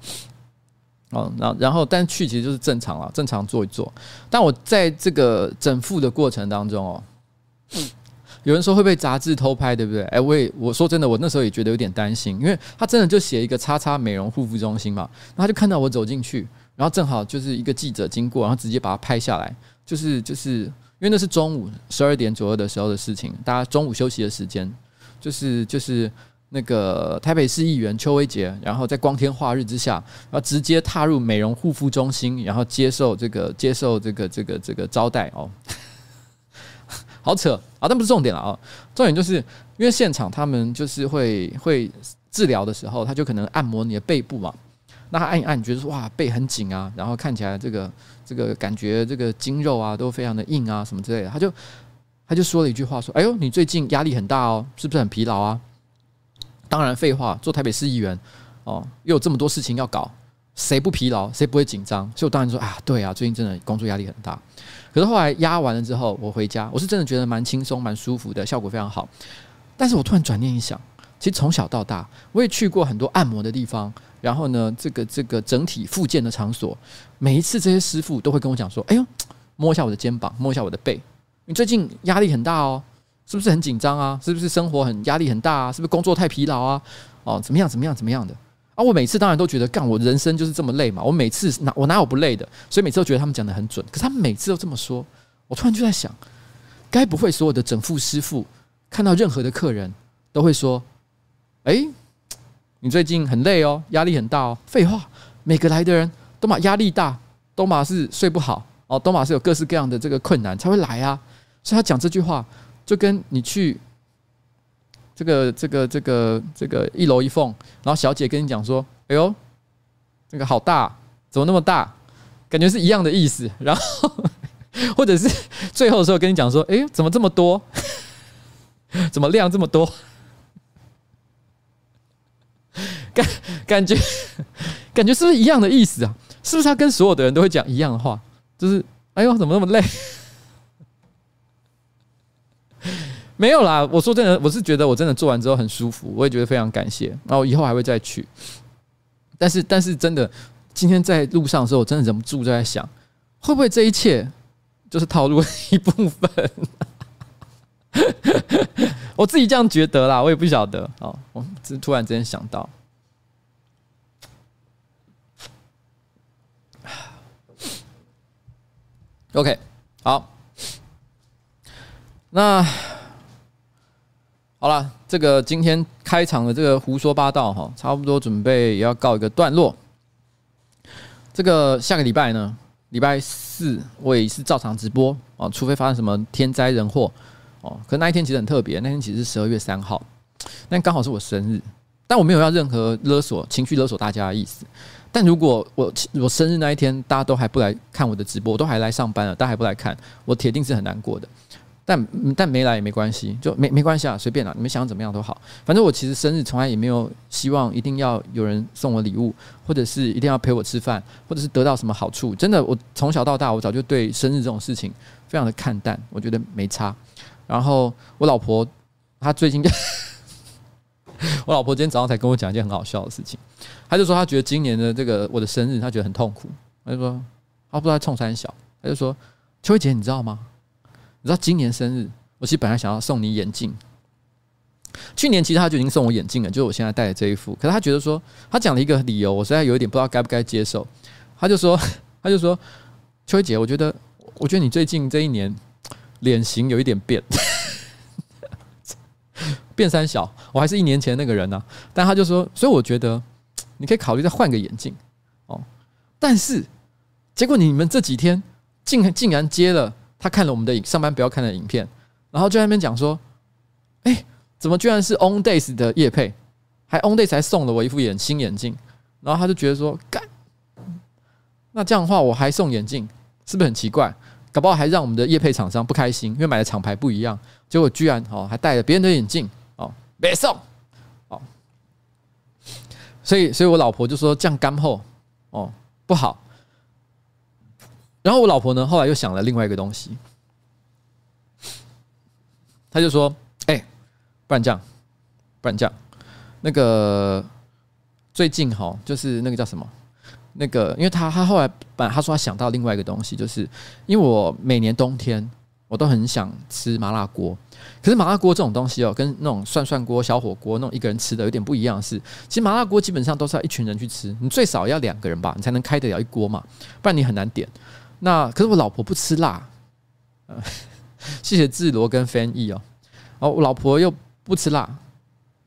哦，然然后，但去其实就是正常了，正常做一做。但我在这个整复的过程当中哦，有人说会被杂志偷拍，对不对？哎，我也我说真的，我那时候也觉得有点担心，因为他真的就写一个“叉叉美容护肤中心”嘛，然后他就看到我走进去，然后正好就是一个记者经过，然后直接把它拍下来，就是就是因为那是中午十二点左右的时候的事情，大家中午休息的时间，就是就是。那个台北市议员邱威杰，然后在光天化日之下，然后直接踏入美容护肤中心，然后接受这个接受这个这个这个招待哦，好扯啊！但不是重点了啊，重点就是因为现场他们就是会会治疗的时候，他就可能按摩你的背部嘛，那他按一按，你觉得说哇背很紧啊，然后看起来这个这个感觉这个筋肉啊都非常的硬啊什么之类的，他就他就说了一句话说：“哎呦，你最近压力很大哦，是不是很疲劳啊？”当然，废话，做台北市议员哦，又有这么多事情要搞，谁不疲劳，谁不会紧张？所以我当然说啊，对啊，最近真的工作压力很大。可是后来压完了之后，我回家，我是真的觉得蛮轻松、蛮舒服的，效果非常好。但是我突然转念一想，其实从小到大，我也去过很多按摩的地方，然后呢，这个这个整体复健的场所，每一次这些师傅都会跟我讲说：“哎呦，摸一下我的肩膀，摸一下我的背，你最近压力很大哦。”是不是很紧张啊？是不是生活很压力很大啊？是不是工作太疲劳啊？哦，怎么样？怎么样？怎么样的？我每次当然都觉得，干我人生就是这么累嘛。我每次哪我哪有不累的？所以每次都觉得他们讲得很准。可是他们每次都这么说，我突然就在想，该不会所有的整副师傅看到任何的客人都会说：“哎，你最近很累哦，压力很大哦。”废话，每个来的人都嘛压力大，都嘛是睡不好哦，都嘛是有各式各样的这个困难才会来啊。所以他讲这句话。就跟你去这个这个这个这个一楼一凤，然后小姐跟你讲说：“哎呦，这个好大，怎么那么大？”感觉是一样的意思。然后或者是最后的时候跟你讲说：“哎，怎么这么多？怎么量这么多？”感感觉感觉是不是一样的意思啊？是不是他跟所有的人都会讲一样的话？就是“哎呦，怎么那么累？”没有啦，我说真的，我是觉得我真的做完之后很舒服，我也觉得非常感谢，然后以后还会再去。但是，但是真的，今天在路上的时候，我真的忍不住就在想，会不会这一切就是套路的一部分？我自己这样觉得啦，我也不晓得。哦，我这突然之间想到。OK，好，那。好了，这个今天开场的这个胡说八道哈，差不多准备也要告一个段落。这个下个礼拜呢，礼拜四我也是照常直播哦，除非发生什么天灾人祸哦。可那一天其实很特别，那天其实是十二月三号，那刚好是我生日，但我没有要任何勒索、情绪勒索大家的意思。但如果我我生日那一天大家都还不来看我的直播，都还来上班了，大家还不来看，我铁定是很难过的。但但没来也没关系，就没没关系啊，随便啦，你们想怎么样都好。反正我其实生日从来也没有希望一定要有人送我礼物，或者是一定要陪我吃饭，或者是得到什么好处。真的，我从小到大，我早就对生日这种事情非常的看淡，我觉得没差。然后我老婆她最近，我老婆今天早上才跟我讲一件很好笑的事情，她就说她觉得今年的这个我的生日，她觉得很痛苦。她就说她不知道冲三小，她就说秋姐，你知道吗？你知道今年生日，我其实本来想要送你眼镜。去年其实他就已经送我眼镜了，就是我现在戴的这一副。可是他觉得说，他讲了一个理由，我实在有一点不知道该不该接受。他就说，他就说，秋姐，我觉得，我觉得你最近这一年脸型有一点变，变三小，我还是一年前那个人呢、但他就说，所以我觉得你可以考虑再换个眼镜哦。但是结果你们这几天竟竟然接了。他看了我们的上班不要看的影片，然后就在那边讲说：“哎，怎么居然是 On Days 的叶配，还 On Days 还送了我一副眼新眼镜。”然后他就觉得说：“干，那这样的话我还送眼镜，是不是很奇怪？搞不好还让我们的叶配厂商不开心，因为买的厂牌不一样。结果居然哦还戴了别人的眼镜哦，没送哦。所以，所以我老婆就说这样干后哦不好。”然后我老婆呢，后来又想了另外一个东西，她就说：“哎，不然这样，不然这样，那个最近哈，就是那个叫什么，那个，因为他他后来本来他说他想到另外一个东西，就是因为我每年冬天我都很想吃麻辣锅，可是麻辣锅这种东西哦，跟那种涮涮锅、小火锅那种一个人吃的有点不一样是，其实麻辣锅基本上都是要一群人去吃，你最少要两个人吧，你才能开得了一锅嘛，不然你很难点。那可是我老婆不吃辣，呃，谢谢智罗跟翻译哦，哦，我老婆又不吃辣，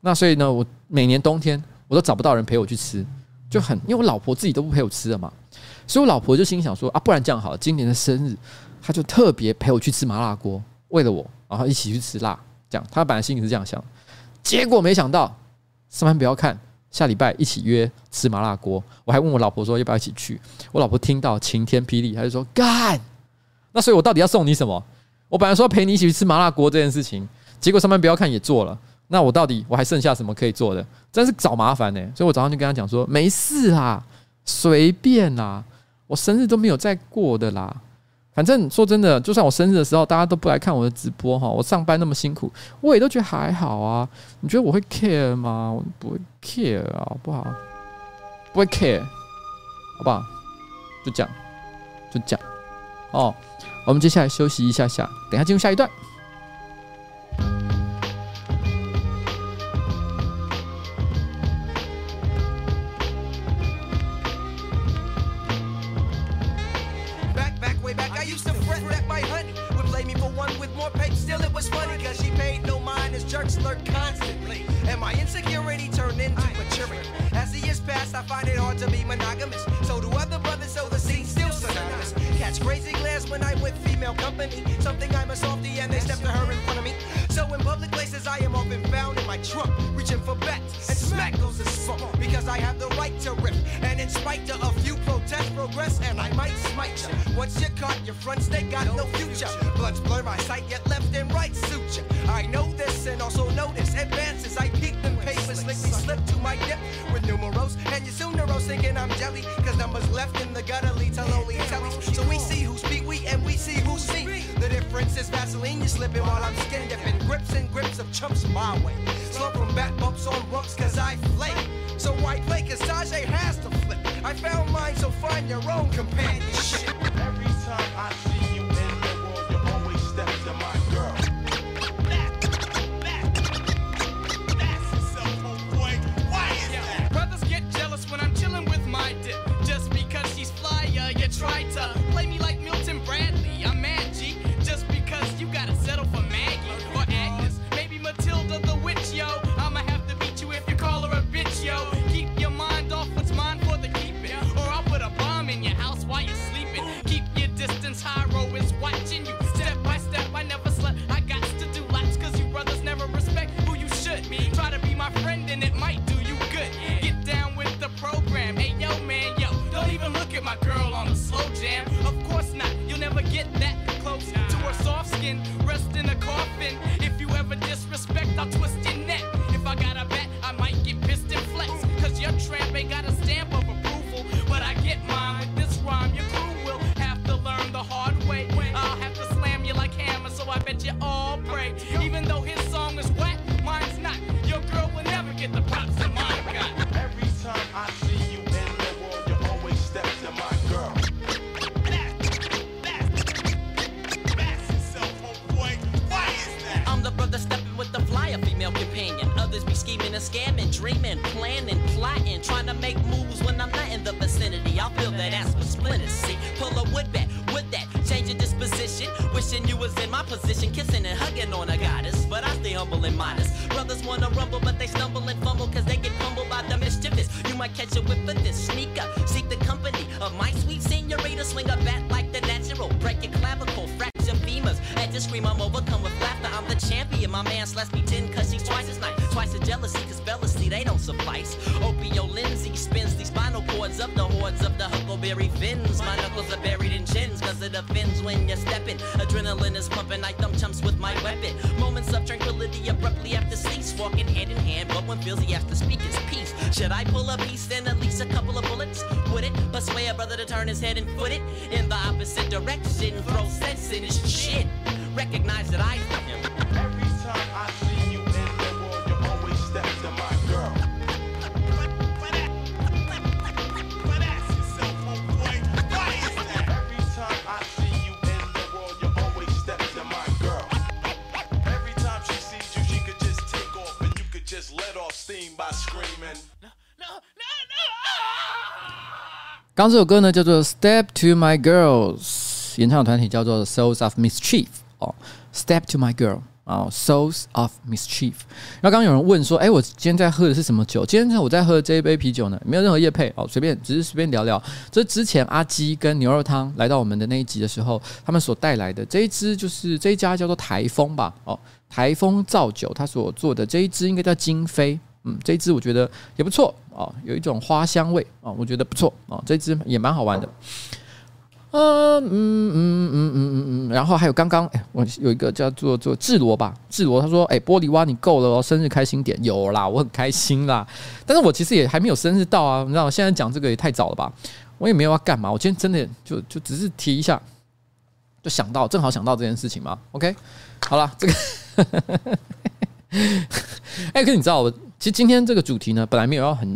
那所以呢，我每年冬天我都找不到人陪我去吃。就很，因为我老婆自己都不陪我吃了嘛，所以我老婆就心想说啊，不然这样好了，今年的生日，她就特别陪我去吃麻辣锅，为了我，然后一起去吃辣，这样，她本来心里是这样想，结果没想到，上班不要看，下礼拜一起约吃麻辣锅，我还问我老婆说要不要一起去，我老婆听到晴天霹雳，她就说干，那所以我到底要送你什么？我本来说陪你一起去吃麻辣锅这件事情，结果上班不要看也做了。那我到底我还剩下什么可以做的？真是找麻烦呢、所以我早上就跟他讲说，没事啦，随便啦，我生日都没有再过的啦。反正说真的，就算我生日的时候大家都不来看我的直播哈，我上班那么辛苦，我也都觉得还好啊。你觉得我会 care 吗？我不会 care 啊，不好？不会 care，好不好？就这样，就这样。哦，我们接下来休息一下下，等一下进入下一段。was funny cause she paid no mind as jerks lurk constantly. And my insecurity turned into maturity. As the years pass, I find it hard to be monogamous. So do other brothers, so the scene still synonymous. Catch crazy glares when I'm with female company. Something I'm a softy and they step to her in front of me. So in public places, I am often found in my trunk, reaching for bats, and smack goes the funk because I have the right to rip. And in spite of a few protests, progress, and I might smite ya. Once you're caught, your fronts they got no future. Bloods blur my sight, yet left and right suit you. I know this. me slipping while I'm skin dipping. Grips and grips of chumps my way. Slump from bat bumps on bumps cause I flake. So white lake cause Tajay has to flip. I found mine, so find your own companion. 刚这首歌呢叫做《Step to My Girls》，演唱团体叫做 Souls of Mischief 哦，《Step to My Girl》啊，《Souls of Mischief》。然后刚刚有人问说：“哎，我今天在喝的是什么酒？今天我在喝的这一杯啤酒呢，没有任何业配哦，随便，只是随便聊聊。这之前阿基跟牛肉汤来到我们的那一集的时候，他们所带来的这一支就是这一家叫做台风吧，哦，台风造酒，他所做的这一支应该叫金飞。嗯，这一支我觉得也不错啊，有一种花香味啊，我觉得不错啊，这一支也蛮好玩的。嗯嗯嗯嗯嗯嗯嗯，然后还有刚刚哎，我有一个叫做做智罗吧，智罗他说哎，玻璃蛙你够了哦，生日开心点有啦，我很开心啦，但是我其实也还没有生日到啊，你知道我现在讲这个也太早了吧，我也没有要干嘛，我今天真的就就只是提一下，就想到正好想到这件事情嘛，OK，好了，这个，哎，可是你知道我。其实今天这个主题呢，本来没有要很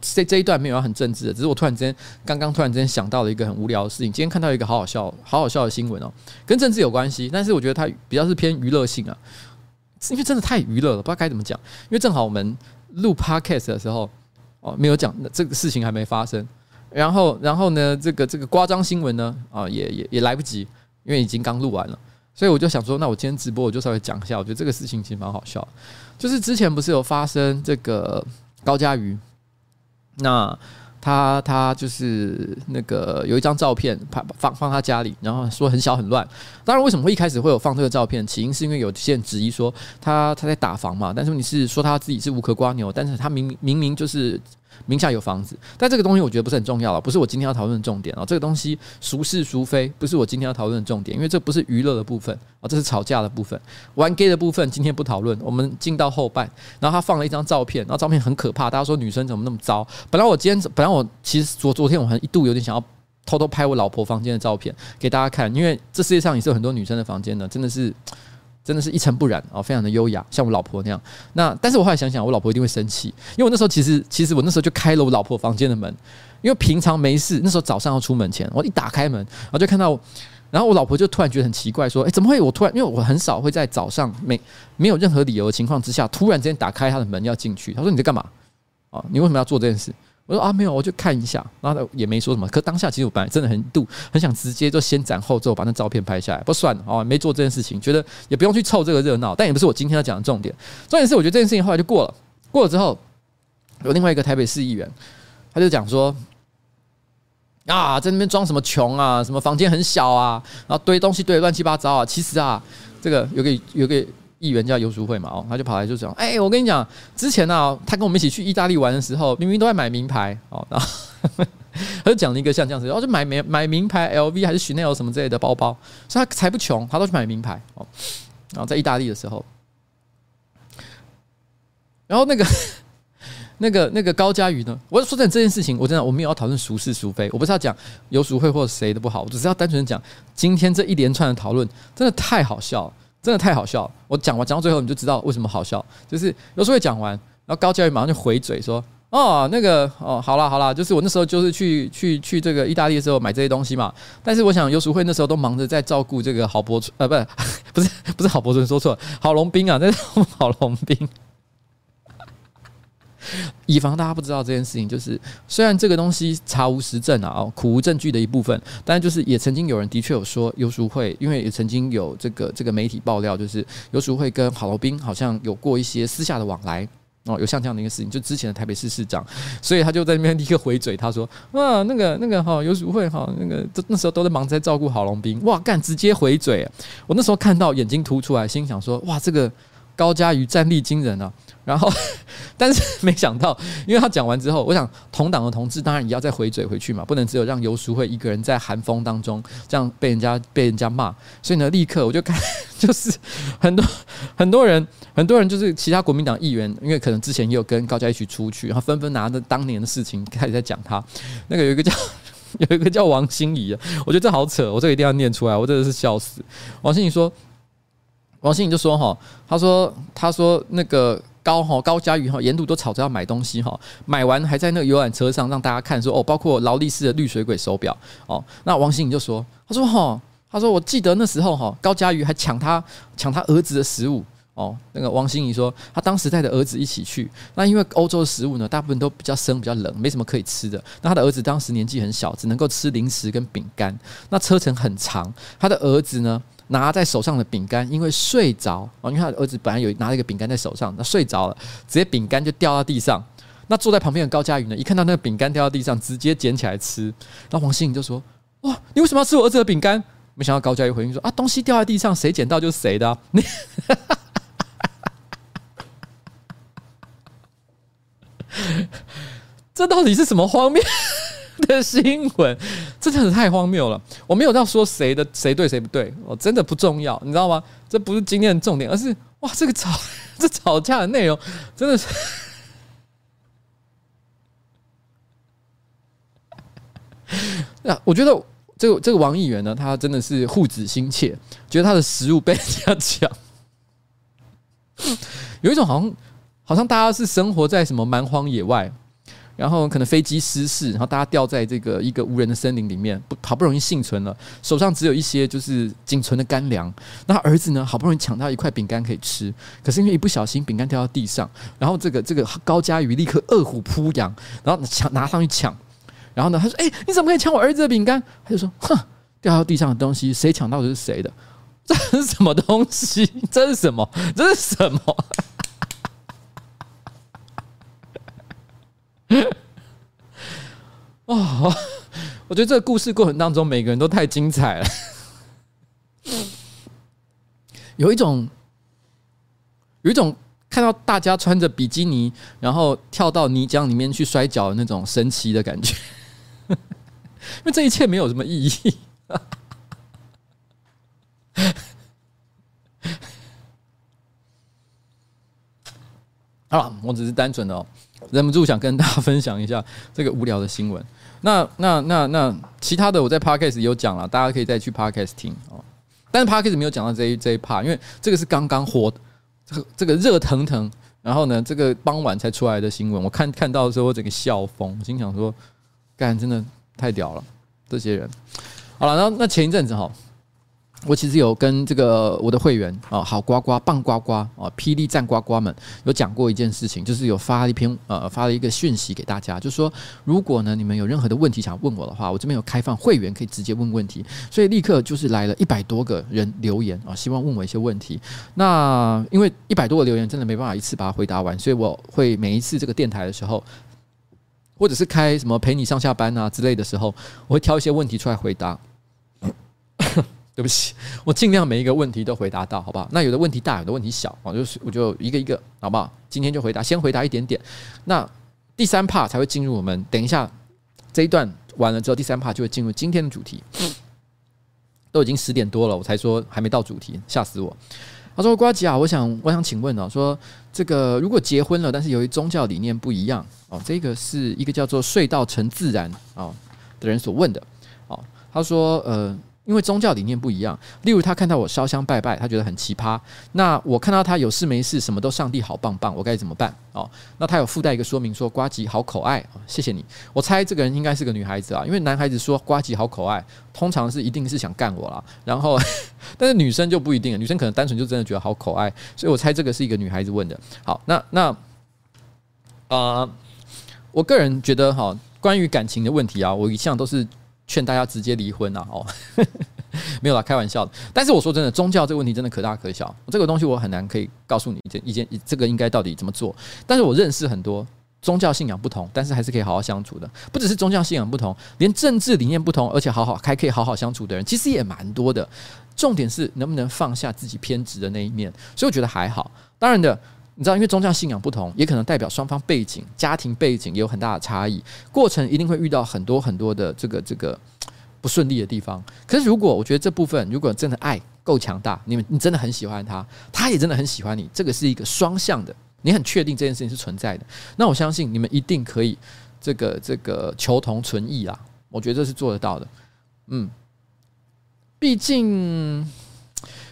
这这一段没有要很政治的，只是我突然之间刚刚突然之间想到了一个很无聊的事情。今天看到一个好好笑、好好笑的新闻哦，跟政治有关系，但是我觉得它比较是偏娱乐性啊，因为真的太娱乐了，不知道该怎么讲。因为正好我们录 podcast 的时候哦，没有讲这个事情还没发生，然后然后呢，这个这个夸张新闻呢啊也也也来不及，因为已经刚录完了，所以我就想说，那我今天直播我就稍微讲一下，我觉得这个事情其实蛮好笑。就是之前不是有发生这个高嘉瑜，那他他就是那个有一张照片拍放放他家里，然后说很小很乱。当然，为什么会一开始会有放这个照片？起因是因为有些人质疑说他他在打房嘛，但是你是说他自己是无壳瓜牛，但是他明明明就是。名下有房子，但这个东西我觉得不是很重要了，不是我今天要讨论的重点啊。这个东西孰是孰非，不是我今天要讨论的重点，因为这不是娱乐的部分啊，这是吵架的部分。玩 gay 的部分今天不讨论，我们进到后半。然后他放了一张照片，然后照片很可怕，大家说女生怎么那么糟？本来我今天本来我其实昨昨天我还一度有点想要偷偷拍我老婆房间的照片给大家看，因为这世界上也是有很多女生的房间的，真的是。真的是一尘不染哦，非常的优雅，像我老婆那样。那但是我后来想想，我老婆一定会生气，因为我那时候其实其实我那时候就开了我老婆房间的门，因为平常没事，那时候早上要出门前，我一打开门，然后就看到，然后我老婆就突然觉得很奇怪，说：“诶，怎么会？我突然因为我很少会在早上没没有任何理由的情况之下，突然之间打开她的门要进去。”她说：“你在干嘛？啊，你为什么要做这件事？”我说啊，没有，我就看一下，然后也没说什么。可当下其实我本来真的很度很想直接就先斩后奏把那照片拍下来，不算哦，没做这件事情，觉得也不用去凑这个热闹。但也不是我今天要讲的重点，重点是我觉得这件事情后来就过了。过了之后，有另外一个台北市议员，他就讲说啊，在那边装什么穷啊，什么房间很小啊，然后堆东西堆乱七八糟啊。其实啊，这个有个有个。议员叫游淑慧嘛，哦，他就跑来就讲，哎、我跟你讲，之前呢、啊，他跟我们一起去意大利玩的时候，明明都在买名牌，哦，然后 他就讲了一个像这样子，然后就买名买名牌 LV 还是 Chanel 什么之类的包包，所以他才不穷，他都去买名牌，哦，然后在意大利的时候，然后那个 那个那个高嘉瑜呢，我说真的这件事情，我真的我没有要讨论孰是孰非，我不是要讲游淑慧或者谁的不好，我只是要单纯讲今天这一连串的讨论真的太好笑了。真的太好笑了！我讲完讲到最后，你就知道为什么好笑。就是有时候会讲完，然后高教育马上就回嘴说：“哦，那个哦，好啦好啦，就是我那时候就是去去去这个意大利的时候买这些东西嘛。但是我想游淑慧那时候都忙着在照顾这个郝柏村，呃，不是不是 不是郝柏村，说错了，郝龙斌啊，那是郝龙斌。”以防大家不知道这件事情，就是虽然这个东西查无实证啊，苦无证据的一部分，但就是也曾经有人的确有说游淑慧，因为也曾经有这个这个媒体爆料，就是游淑慧跟郝龙斌好像有过一些私下的往来哦，有像这样的一个事情，就之前的台北市市长，所以他就在那边立刻回嘴，他说啊，那个那个哈游淑慧哈，那个那时候都在忙在照顾郝龙斌，哇干直接回嘴，我那时候看到眼睛凸出来，心想说哇这个高嘉瑜战力惊人啊。然后，但是没想到，因为他讲完之后，我想同党的同志当然也要再回嘴回去嘛，不能只有让游淑慧一个人在寒风当中这样被人家被人家骂，所以呢，立刻我就看，就是很多很多人，很多人就是其他国民党议员，因为可能之前也有跟高嘉瑜一起出去，然后纷纷拿着当年的事情开始在讲他。那个有一个叫 有一个叫王心怡的，我觉得这好扯，我这个一定要念出来，我真的是笑死。王心怡说，王心怡就说哈，他说他说那个。高哈高嘉瑜哈沿途都吵着要买东西哈，买完还在那个游览车上让大家看说哦，包括劳力士的绿水鬼手表哦。那王心怡就说，他说哈，他说我记得那时候哈高嘉瑜还抢他抢他儿子的食物哦，那个王心怡说，她当时带着儿子一起去。那因为欧洲的食物呢，大部分都比较生、比较冷，没什么可以吃的。那她的儿子当时年纪很小，只能够吃零食跟饼干。那车程很长，她的儿子呢，拿在手上的饼干，因为睡着哦，因为他的儿子本来有拿了一个饼干在手上，他睡着了，直接饼干就掉到地上。那坐在旁边的高嘉宇呢，一看到那个饼干掉到地上，直接捡起来吃。那王心怡就说：“哇，你为什么要吃我儿子的饼干？”没想到高嘉宇回应说：“啊，东西掉在地上，谁捡到就是谁的啊。你”这到底是什么荒谬 的新闻？这真的太荒谬了！我没有要说谁的谁对谁不对，我真的不重要，你知道吗？这不是今天的重点，而是哇，这个吵 这吵架的内容真的是 那我觉得这个这个王议员呢，他真的是护子心切，觉得他的食物被人家抢，有一种好像。好像大家是生活在什么蛮荒野外，然后可能飞机失事，然后大家掉在这个一个无人的森林里面，不好不容易幸存了，手上只有一些就是仅存的干粮。那儿子呢，好不容易抢到一块饼干可以吃，可是因为一不小心饼干掉到地上，然后这个这个高嘉瑜立刻饿虎扑羊，然后抢拿上去抢，然后呢他说：“哎、你怎么可以抢我儿子的饼干？”他就说：“哼，掉到地上的东西，谁抢到的是谁的？这是什么东西？这是什么？这是什么？”哦，我觉得这个故事过程当中，每个人都太精彩了。有一种，有一种看到大家穿着比基尼，然后跳到泥浆里面去摔跤的那种神奇的感觉。因为这一切没有什么意义。好了，我只是单纯的。忍不住想跟大家 分享一下这个无聊的新闻。那、那、那、那其他的我在 Podcast 有讲了，大家可以再去 Podcast 听哦。但是 Podcast 没有讲到这一这一 part，因为这个是刚刚火，这个这个热腾腾，然后呢，这个傍晚才出来的新闻。我看看到的时候，我整个笑疯，心想说，干真的太屌了，这些人。好了，然后那前一阵子哈。我其实有跟这个我的会员啊，好呱呱、棒呱呱啊，霹雳战呱呱们有讲过一件事情，就是有发了一篇呃，发了一个讯息给大家，就说如果呢你们有任何的问题想问我的话，我这边有开放会员可以直接问问题，所以立刻就是来了一百多个人留言啊，希望问我一些问题。那因为一百多个留言真的没办法一次把它回答完，所以我会每一次这个电台的时候，或者是开什么陪你上下班啊之类的时候，我会挑一些问题出来回答。对不起，我尽量每一个问题都回答到，好不好？那有的问题大，有的问题小，我就是我就一个一个，好不好？今天就回答，先回答一点点。那第三 part 才会进入我们等一下这一段完了之后，第三 part 就会进入今天的主题。都已经十点多了，我才说还没到主题，吓死我！他说：“瓜吉啊，我想我想请问哦，说这个如果结婚了，但是由于宗教理念不一样哦，这个是一个叫做睡到成自然哦的人所问的哦。他说呃。”因为宗教理念不一样，例如他看到我烧香拜拜，他觉得很奇葩。那我看到他有事没事，什么都上帝好棒棒，我该怎么办？哦，那他有附带一个说明说，呱吉好可爱，谢谢你。我猜这个人应该是个女孩子啊，因为男孩子说呱吉好可爱，通常是一定是想干我啦。然后，但是女生就不一定，女生可能单纯就真的觉得好可爱，所以我猜这个是一个女孩子问的。好，那那啊、呃，我个人觉得哈，关于感情的问题啊，我一向都是。劝大家直接离婚呐！哦，没有啦，开玩笑的。但是我说真的，宗教这个问题真的可大可小。这个东西我很难可以告诉你一件一件，这个应该到底怎么做。但是我认识很多宗教信仰不同，但是还是可以好好相处的。不只是宗教信仰不同，连政治理念不同，而且好好还可以好好相处的人，其实也蛮多的。重点是能不能放下自己偏执的那一面。所以我觉得还好。当然的。你知道，因为宗教信仰不同，也可能代表双方背景、家庭背景也有很大的差异，过程一定会遇到很多很多的这个这个不顺利的地方。可是，如果我觉得这部分如果真的爱够强大，你们你真的很喜欢他，他也真的很喜欢你，这个是一个双向的，你很确定这件事情是存在的，那我相信你们一定可以这个这个求同存异啊，我觉得这是做得到的。嗯，毕竟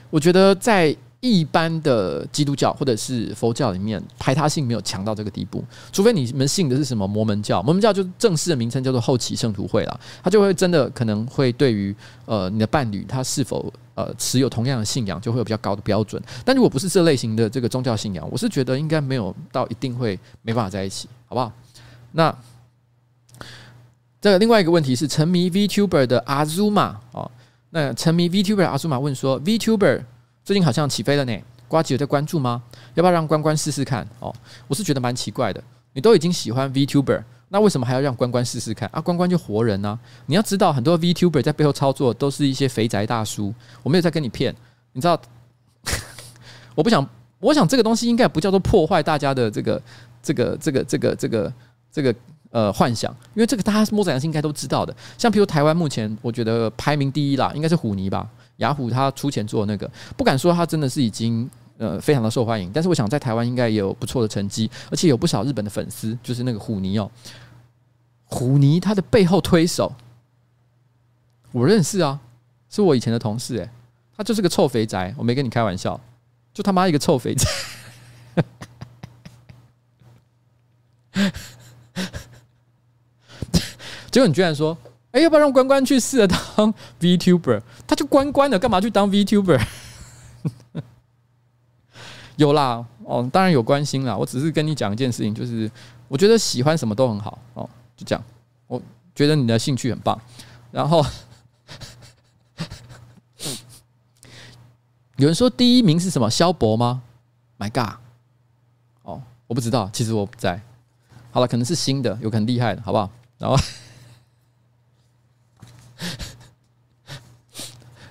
我觉得在。一般的基督教或者是佛教里面排他性没有强到这个地步，除非你们信的是什么摩门教，摩门教就正式的名称叫做后期圣徒会啦，他就会真的可能会对于呃你的伴侣他是否呃持有同样的信仰就会有比较高的标准，但如果不是这类型的这个宗教信仰，我是觉得应该没有到一定会没办法在一起，好不好？那这个另外一个问题是沉迷 VTuber 的阿祖玛哦，那沉迷 VTuber 阿祖玛问说 VTuber。最近好像起飞了呢，瓜吉有在关注吗？要不要让关关试试看？哦，我是觉得蛮奇怪的。你都已经喜欢 VTuber，那为什么还要让关关试试看啊？关关就活人呢、啊。你要知道，很多 VTuber 在背后操作都是一些肥宅大叔。我没有在跟你骗，你知道？我不想，我想这个东西应该不叫做破坏大家的这个、这个、这个、这个、这个、这个呃幻想，因为这个大家摸着良心应该都知道的。像比如台湾目前，我觉得排名第一啦，应该是虎尼吧。雅虎他出钱做那个，不敢说他真的是已经呃非常的受欢迎，但是我想在台湾应该也有不错的成绩，而且有不少日本的粉丝，就是那个虎尼哦，虎尼他的背后推手，我认识啊，是我以前的同事诶，他就是个臭肥宅，我没跟你开玩笑，就他妈一个臭肥宅，结果你居然说。哎、要不要让关关去试着当 VTuber？他就关关了，干嘛去当 VTuber？有啦，哦，当然有关心啦。我只是跟你讲一件事情，就是我觉得喜欢什么都很好哦，就这样。我觉得你的兴趣很棒。然后 有人说第一名是什么？萧伯吗？My God！哦，我不知道，其实我不在。好了，可能是新的，有可能厉害的，好不好？然后。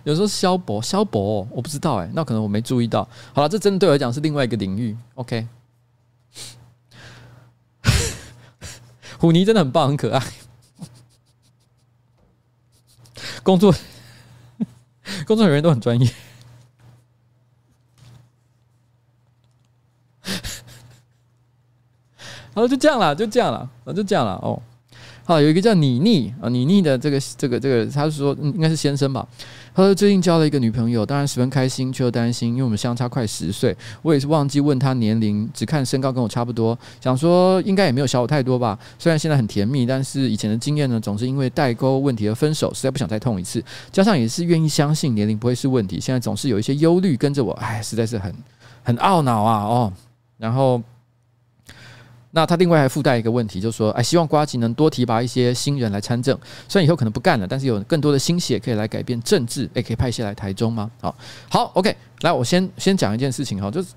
有时候萧伯，萧伯，我不知道哎，那可能我没注意到。好了，这真的对我来讲是另外一个领域。OK，虎尼真的很棒，很可爱。工作工作人员都很专业。好了，就这样了，就这样了，就这样了哦。好，有一个叫妮妮啊，妮妮的这个这个这个，他是说应该是先生吧。他说最近交了一个女朋友，当然十分开心，却又担心，因为我们相差快十岁。我也是忘记问他年龄，只看身高跟我差不多，想说应该也没有小我太多吧。虽然现在很甜蜜，但是以前的经验呢，总是因为代沟问题而分手，实在不想再痛一次。加上也是愿意相信年龄不会是问题，现在总是有一些忧虑跟着我，哎，实在是很很懊恼啊哦。然后。那他另外还附带一个问题，就是说，哎，希望瓜吉能多提拔一些新人来参政。虽然以后可能不干了，但是有更多的心血可以来改变政治。哎，可以派一些来台中吗？好，好，OK，来，我先先讲一件事情哈，就是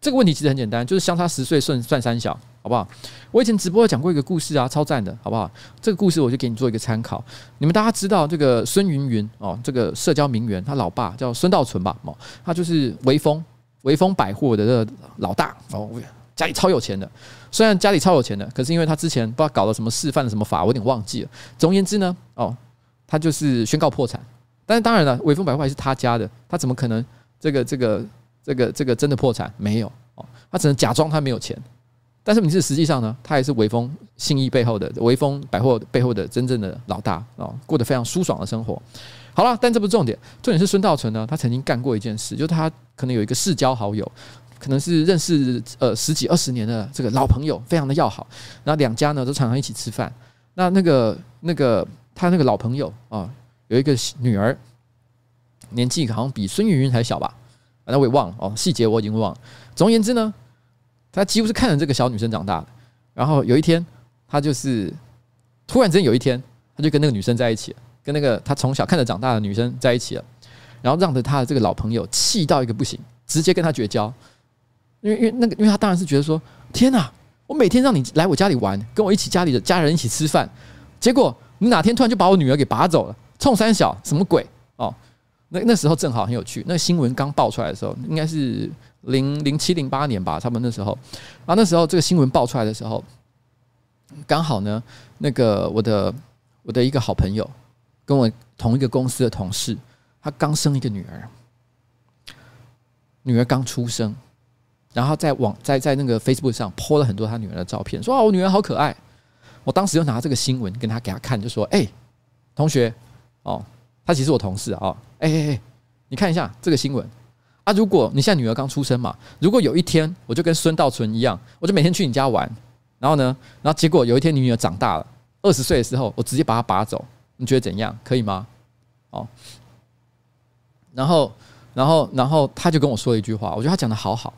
这个问题其实很简单，就是相差十岁算算三小，好不好？我以前直播讲过一个故事啊，超赞的，好不好？这个故事我就给你做一个参考。你们大家知道这个孙芸芸哦，这个社交名媛，他老爸叫孙道存吧？哦，他就是微风微风百货的这个老大哦，家里超有钱的。虽然家里超有钱的，可是因为他之前不知道搞了什么事，犯了什么法，我有点忘记了。总而言之呢，哦，他就是宣告破产。但是当然了，微风百货还是他家的，他怎么可能这个这个这个这个真的破产？没有哦，他只能假装他没有钱。但是你是实际上呢，他也是微风信义背后的微风百货背后的真正的老大哦，过得非常舒爽的生活。好了，但这不是重点，重点是孙道存呢，他曾经干过一件事，就是他可能有一个世交好友。可能是认识呃十几二十年的这个老朋友，非常的要好。然后两家呢都常常一起吃饭。那那个那个他那个老朋友啊，有一个女儿，年纪好像比孙芸芸还小吧？那我也忘了哦，细节我已经忘了。总而言之呢，他几乎是看着这个小女生长大的。然后有一天，他就是突然间有一天，他就跟那个女生在一起，跟那个他从小看着长大的女生在一起了。然后让着他的这个老朋友气到一个不行，直接跟他绝交。因为因为那个，因为他当然是觉得说，天哪！我每天让你来我家里玩，跟我一起家里的家人一起吃饭，结果你哪天突然就把我女儿给拔走了，冲三小什么鬼哦？那那时候正好很有趣，那新闻刚爆出来的时候，应该是零零七零八年吧，差不多那时候。然后那时候这个新闻爆出来的时候，刚好呢，那个我的我的一个好朋友，跟我同一个公司的同事，他刚生一个女儿，女儿刚出生。然后在网在在那个 Facebook 上 po 了很多他女儿的照片，说啊，我女儿好可爱。我当时就拿这个新闻跟他给他看，就说：“哎，同学，哦，他其实我同事啊，哎哎哎，你看一下这个新闻啊，如果你现在女儿刚出生嘛，如果有一天我就跟孙道存一样，我就每天去你家玩，然后呢，然后结果有一天你女儿长大了，二十岁的时候，我直接把她拔走，你觉得怎样？可以吗？哦，然后，然后，然后他就跟我说了一句话，我觉得他讲的好好，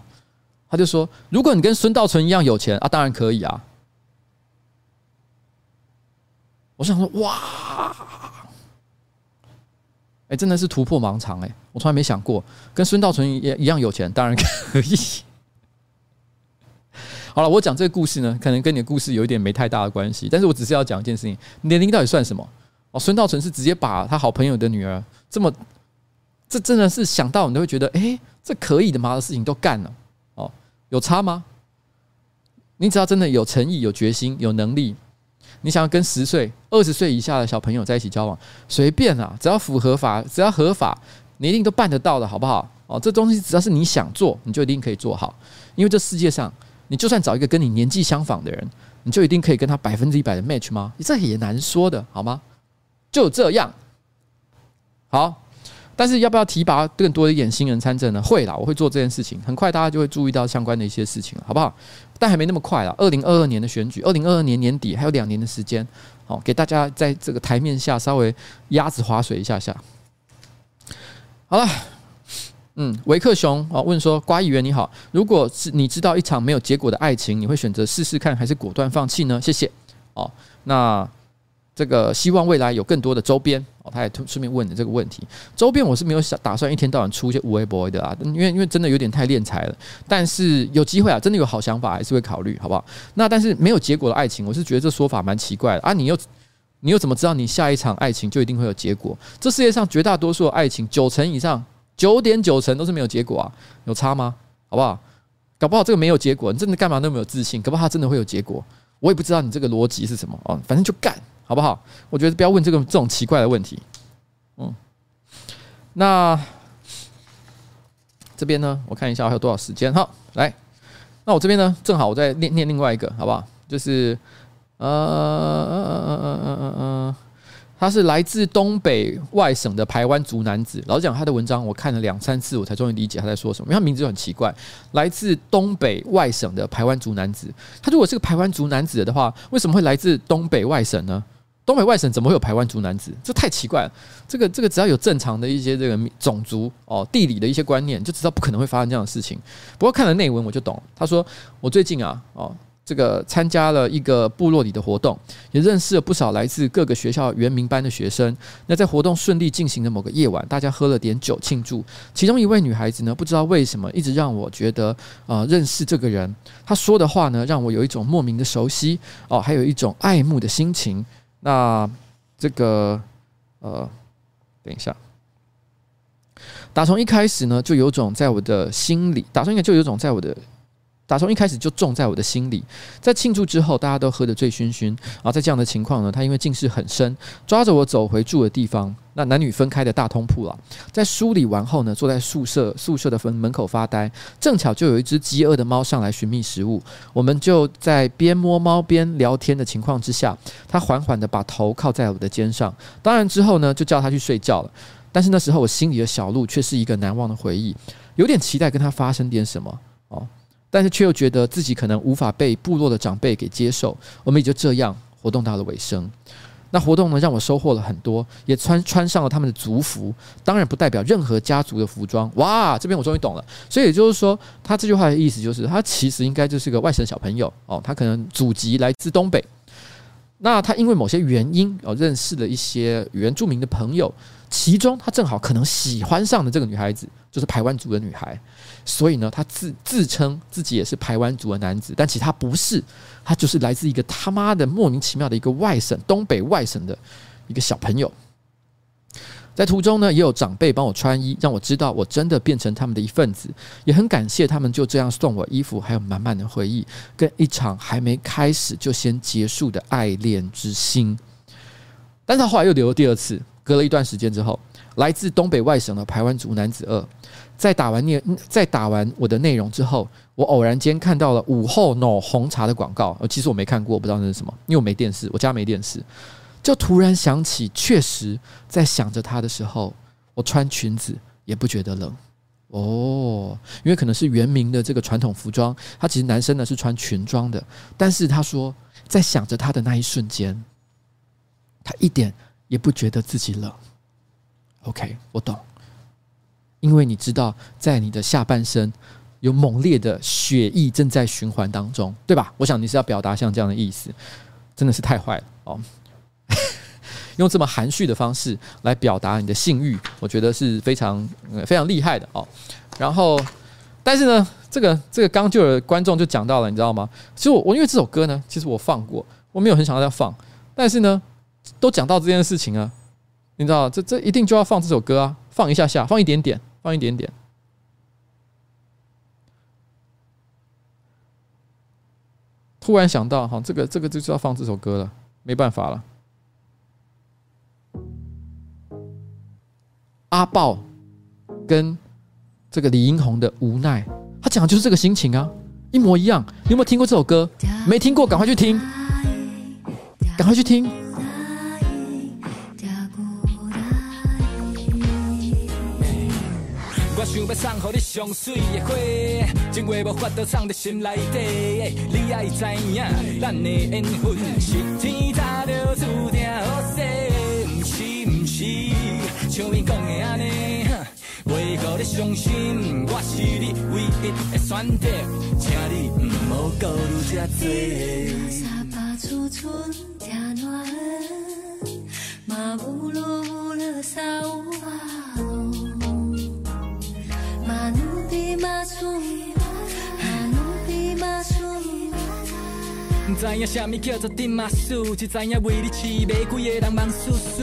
他就说：如果你跟孙道存一样有钱啊，当然可以啊。我想说，哇！哎，真的是突破盲肠哎！我从来没想过跟孙道存一一样有钱，当然可以。好了，我讲这个故事呢，可能跟你的故事有一点没太大的关系，但是我只是要讲一件事情：年龄到底算什么？哦，孙道存是直接把他好朋友的女儿这么，这真的是想到你都会觉得，哎，这可以的吗？的事情都干了，有差吗？你只要真的有诚意、有决心、有能力。你想要跟十岁、二十岁以下的小朋友在一起交往，随便啊，只要符合法，只要合法，你一定都办得到的，好不好？哦，这东西只要是你想做，你就一定可以做好。因为这世界上，你就算找一个跟你年纪相仿的人，你就一定可以跟他百分之一百的 match 吗？这也难说的，好吗？就这样，好。但是要不要提拔更多的一点新人参政呢？会啦，我会做这件事情。很快大家就会注意到相关的一些事情了，好不好？但还没那么快啦。二零二二年的选举，二零二二年年底还有两年的时间，好，给大家在这个台面下稍微鸭子划水一下下。好了，嗯，维克熊啊问说：瓜议员你好，如果是你知道一场没有结果的爱情，你会选择试试看，还是果断放弃呢？谢谢。哦，那。这个希望未来有更多的周边哦，他也顺便问了这个问题。周边我是没有想打算一天到晚出一些无微博的啊，因为因为真的有点太敛财了。但是有机会啊，真的有好想法还是会考虑，好不好？那但是没有结果的爱情，我是觉得这说法蛮奇怪的啊。你又你又怎么知道你下一场爱情就一定会有结果？这世界上绝大多数的爱情，九成以上，九点九成都是没有结果啊，有差吗？好不好？搞不好这个没有结果，你真的干嘛那么有自信？搞不好他真的会有结果？我也不知道你这个逻辑是什么哦，反正就干。好不好？我觉得不要问这个这种奇怪的问题。嗯，那这边呢？我看一下还有多少时间。好，来，那我这边呢？正好我再念念另外一个，好不好？就是呃呃呃呃呃呃呃。他是来自东北外省的台湾族男子。老实讲，他的文章我看了两三次，我才终于理解他在说什么。因为他名字就很奇怪，来自东北外省的台湾族男子。他如果是个台湾族男子的话，为什么会来自东北外省呢？东北外省怎么会有排湾族男子？这太奇怪了。这个这个只要有正常的一些这个种族哦地理的一些观念，就知道不可能会发生这样的事情。不过看了内文我就懂。他说我最近啊哦。这个参加了一个部落里的活动，也认识了不少来自各个学校原民班的学生。那在活动顺利进行的某个夜晚，大家喝了点酒庆祝。其中一位女孩子呢，不知道为什么一直让我觉得呃认识这个人。她说的话呢，让我有一种莫名的熟悉哦，还有一种爱慕的心情。那这个呃，等一下，打从一开始呢，就有种在我的心里，打从应该就有种在我的。打从一开始就种在我的心里，在庆祝之后，大家都喝得醉醺醺。然后在这样的情况呢，他因为近视很深，抓着我走回住的地方，那男女分开的大通铺了。在梳理完后呢，坐在宿舍宿舍的门门口发呆。正巧就有一只饥饿的猫上来寻觅食物，我们就在边摸猫边聊天的情况之下，他缓缓地把头靠在我的肩上。当然之后呢，就叫他去睡觉了。但是那时候我心里的小鹿却是一个难忘的回忆，有点期待跟他发生点什么哦。但是却又觉得自己可能无法被部落的长辈给接受，我们也就这样活动到了尾声。那活动呢，让我收获了很多，也穿穿上了他们的族服，当然不代表任何家族的服装。哇，这边我终于懂了。所以也就是说，他这句话的意思就是，他其实应该就是个外省小朋友哦，他可能祖籍来自东北。那他因为某些原因哦，认识了一些原住民的朋友，其中他正好可能喜欢上的这个女孩子，就是排湾族的女孩。所以呢，他自自称自己也是排湾族的男子，但其实他不是，他就是来自一个他妈的莫名其妙的一个外省，东北外省的一个小朋友。在途中呢，也有长辈帮我穿衣，让我知道我真的变成他们的一份子，也很感谢他们就这样送我衣服，还有满满的回忆，跟一场还没开始就先结束的爱恋之心。但他后来又留了第二次，隔了一段时间之后，来自东北外省的排湾族男子二。在打完内，在打完我的内容之后，我偶然间看到了午后 no 红茶的广告。其实我没看过，我不知道那是什么，因为我没电视，我家没电视。就突然想起，确实在想着他的时候，我穿裙子也不觉得冷。哦，因为可能是原名的这个传统服装，他其实男生呢是穿裙装的，但是他说在想着他的那一瞬间，他一点也不觉得自己冷。OK，我懂，因为你知道在你的下半身有猛烈的血液正在循环当中，对吧？我想你是要表达像这样的意思，真的是太坏了哦。用这么含蓄的方式来表达你的性欲，我觉得是非常非常厉害的哦。然后，但是呢，这个这个刚就有观众就讲到了，你知道吗？其实我我因为这首歌呢，其实我放过，我没有很想要再放，但是呢，都讲到这件事情啊，你知道，这这一定就要放这首歌啊，放一下下，放一点点，放一点点。突然想到哈，这个这个就是要放这首歌了，没办法了。阿爆跟这个李英宏的无奈，他讲的就是这个心情啊，一模一样。你有没有听过这首歌？没听过，赶快去听，赶快去听。想要送给你上水的花，情话无法度藏在心内底，你爱知影，咱的缘分是天早就注定好势，不是不是，像伊讲的安尼，为何你伤心？我是你唯一的选择，请你唔好顾虑这多。不知影什么叫做丁马苏，只知影为你饲玫瑰的人忙叔叔。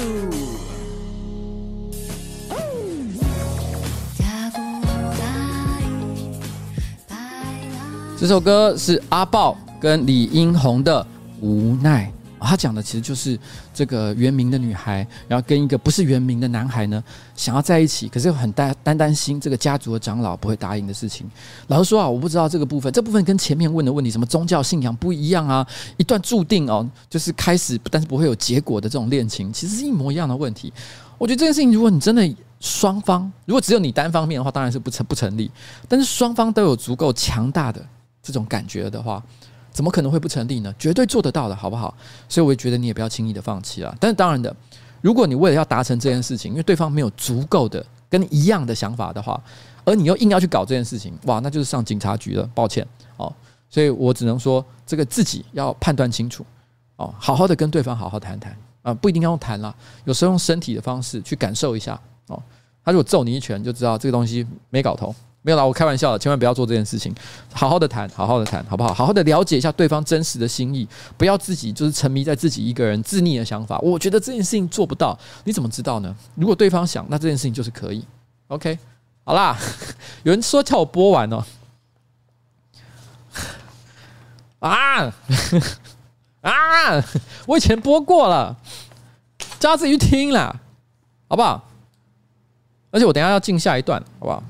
这首歌是阿爆跟李英宏的《无奈》。他讲的其实就是这个原名的女孩，然后跟一个不是原名的男孩呢，想要在一起，可是又很担担担心这个家族的长老不会答应的事情。老实说啊，我不知道这个部分，这部分跟前面问的问题，什么宗教信仰不一样啊，一段注定哦，就是开始但是不会有结果的这种恋情，其实是一模一样的问题。我觉得这件事情，如果你真的双方，如果只有你单方面的话，当然是不成不成立。但是双方都有足够强大的这种感觉的话。怎么可能会不成立呢？绝对做得到的，好不好？所以我也觉得你也不要轻易的放弃了。但是当然的，如果你为了要达成这件事情，因为对方没有足够的跟你一样的想法的话，而你又硬要去搞这件事情，哇，那就是上警察局了。抱歉哦，所以我只能说，这个自己要判断清楚哦，好好的跟对方好好谈谈啊，不一定要用谈啦，有时候用身体的方式去感受一下哦。他如果揍你一拳，就知道这个东西没搞头。没有啦，我开玩笑的，千万不要做这件事情。好好的谈，好好的谈，好不好？好好的了解一下对方真实的心意，不要自己就是沉迷在自己一个人自溺的想法。我觉得这件事情做不到，你怎么知道呢？如果对方想，那这件事情就是可以。OK，好啦，有人说叫我播完哦。啊 啊！我以前播过了，叫他自己去听啦，好不好？而且我等下要进下一段，好不好？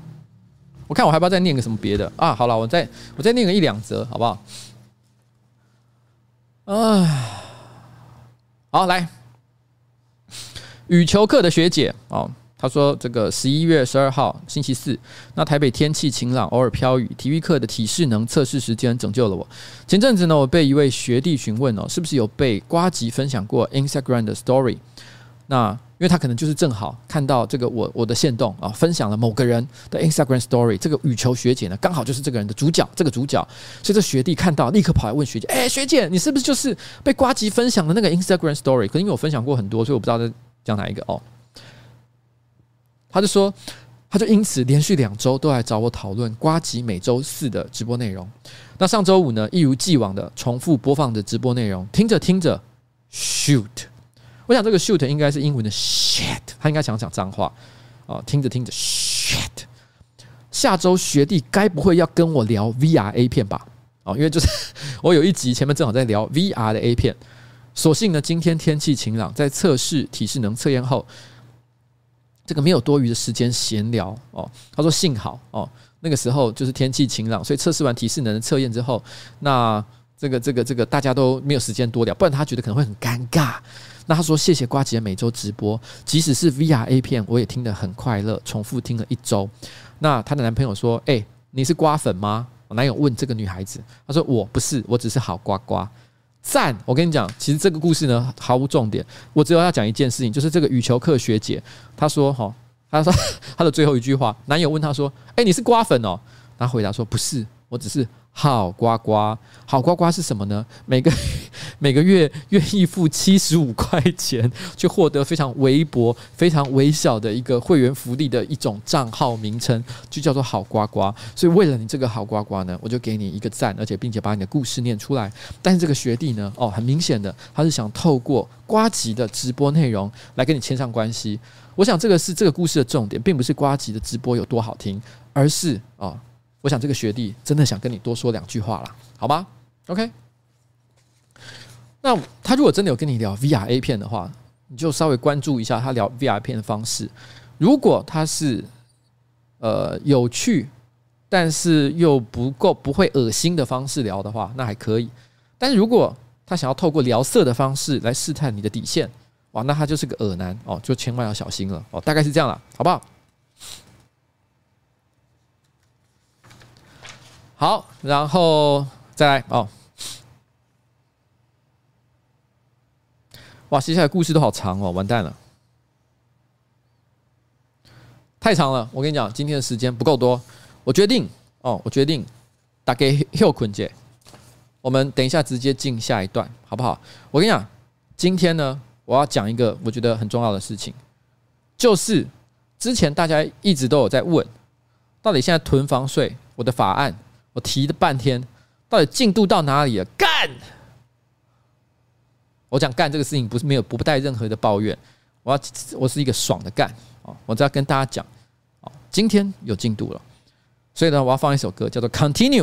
我看我还要不要再念个什么别的啊？好了，我再我再念个一两则，好不好？啊，好来，羽球课的学姐哦，她说这个十一月十二号星期四，那台北天气晴朗，偶尔飘雨。体育课的体适能测试时间拯救了我。前阵子呢，我被一位学弟询问哦，是不是有被瓜吉分享过 Instagram 的 Story？那因为他可能就是正好看到这个我我的线动啊，分享了某个人的 Instagram Story，这个羽球学姐呢，刚好就是这个人的主角，这个主角，所以这学弟看到立刻跑来问学姐，哎，学姐，你是不是就是被呱吉分享的那个 Instagram Story？可能因为我分享过很多，所以我不知道在讲哪一个哦。他就说，他就因此连续两周都来找我讨论瓜吉每周四的直播内容。那上周五呢，一如既往的重复播放的直播内容，听着听着，shoot。我想这个 shoot 应该是英文的 shit，他应该想讲脏话啊。听着听着 shit，下周学弟该不会要跟我聊 VR A 片吧？哦，因为就是 我有一集前面正好在聊 VR 的 A 片。所幸呢，今天天气晴朗，在测试体适能测验后，这个没有多余的时间闲聊哦。他说幸好哦，那个时候就是天气晴朗，所以测试完体适能测验之后，那。这个这个这个大家都没有时间多聊，不然他觉得可能会很尴尬。那他说谢谢瓜吉的每周直播，即使是 VR A 片，我也听得很快乐，重复听了一周。那她的男朋友说：“哎、你是瓜粉吗？”我男友问这个女孩子，她说：“我不是，我只是好瓜瓜。”赞！我跟你讲，其实这个故事呢毫无重点，我只有要讲一件事情，就是这个羽球课学姐，她说：“哈，她说 她的最后一句话，男友问她说：‘哎、你是瓜粉哦？’她回答说：‘不是，我只是。’”好呱呱，好呱呱是什么呢？每个 每个月愿意付七十五块钱，去获得非常微薄、非常微小的一个会员福利的一种账号名称，就叫做好呱呱。所以为了你这个好呱呱呢，我就给你一个赞，而且并且把你的故事念出来。但是这个学弟呢，哦，很明显的，他是想透过呱吉的直播内容来跟你牵上关系。我想这个是这个故事的重点，并不是呱吉的直播有多好听，而是哦。我想这个学弟真的想跟你多说两句话了，好吧？OK，那他如果真的有跟你聊 VR A 片的话，你就稍微关注一下他聊 VR 片的方式。如果他是呃有趣，但是又不够不会恶心的方式聊的话，那还可以。但是如果他想要透过聊色的方式来试探你的底线，哇，那他就是个恶男哦，就千万要小心了哦。大概是这样了，好不好？好，然后再来哦。哇，接下来故事都好长哦，完蛋了，太长了。我跟你讲，今天的时间不够多，我决定哦，我决定打给佑坤姐，我们等一下直接进下一段，好不好？我跟你讲，今天呢，我要讲一个我觉得很重要的事情，就是之前大家一直都有在问，到底现在囤房税我的法案。我提了半天，到底进度到哪里了？干！我讲干这个事情不是没有不带任何的抱怨，我要我是一个爽的干啊！我只要跟大家讲，今天有进度了，所以呢，我要放一首歌，叫做《Continue》。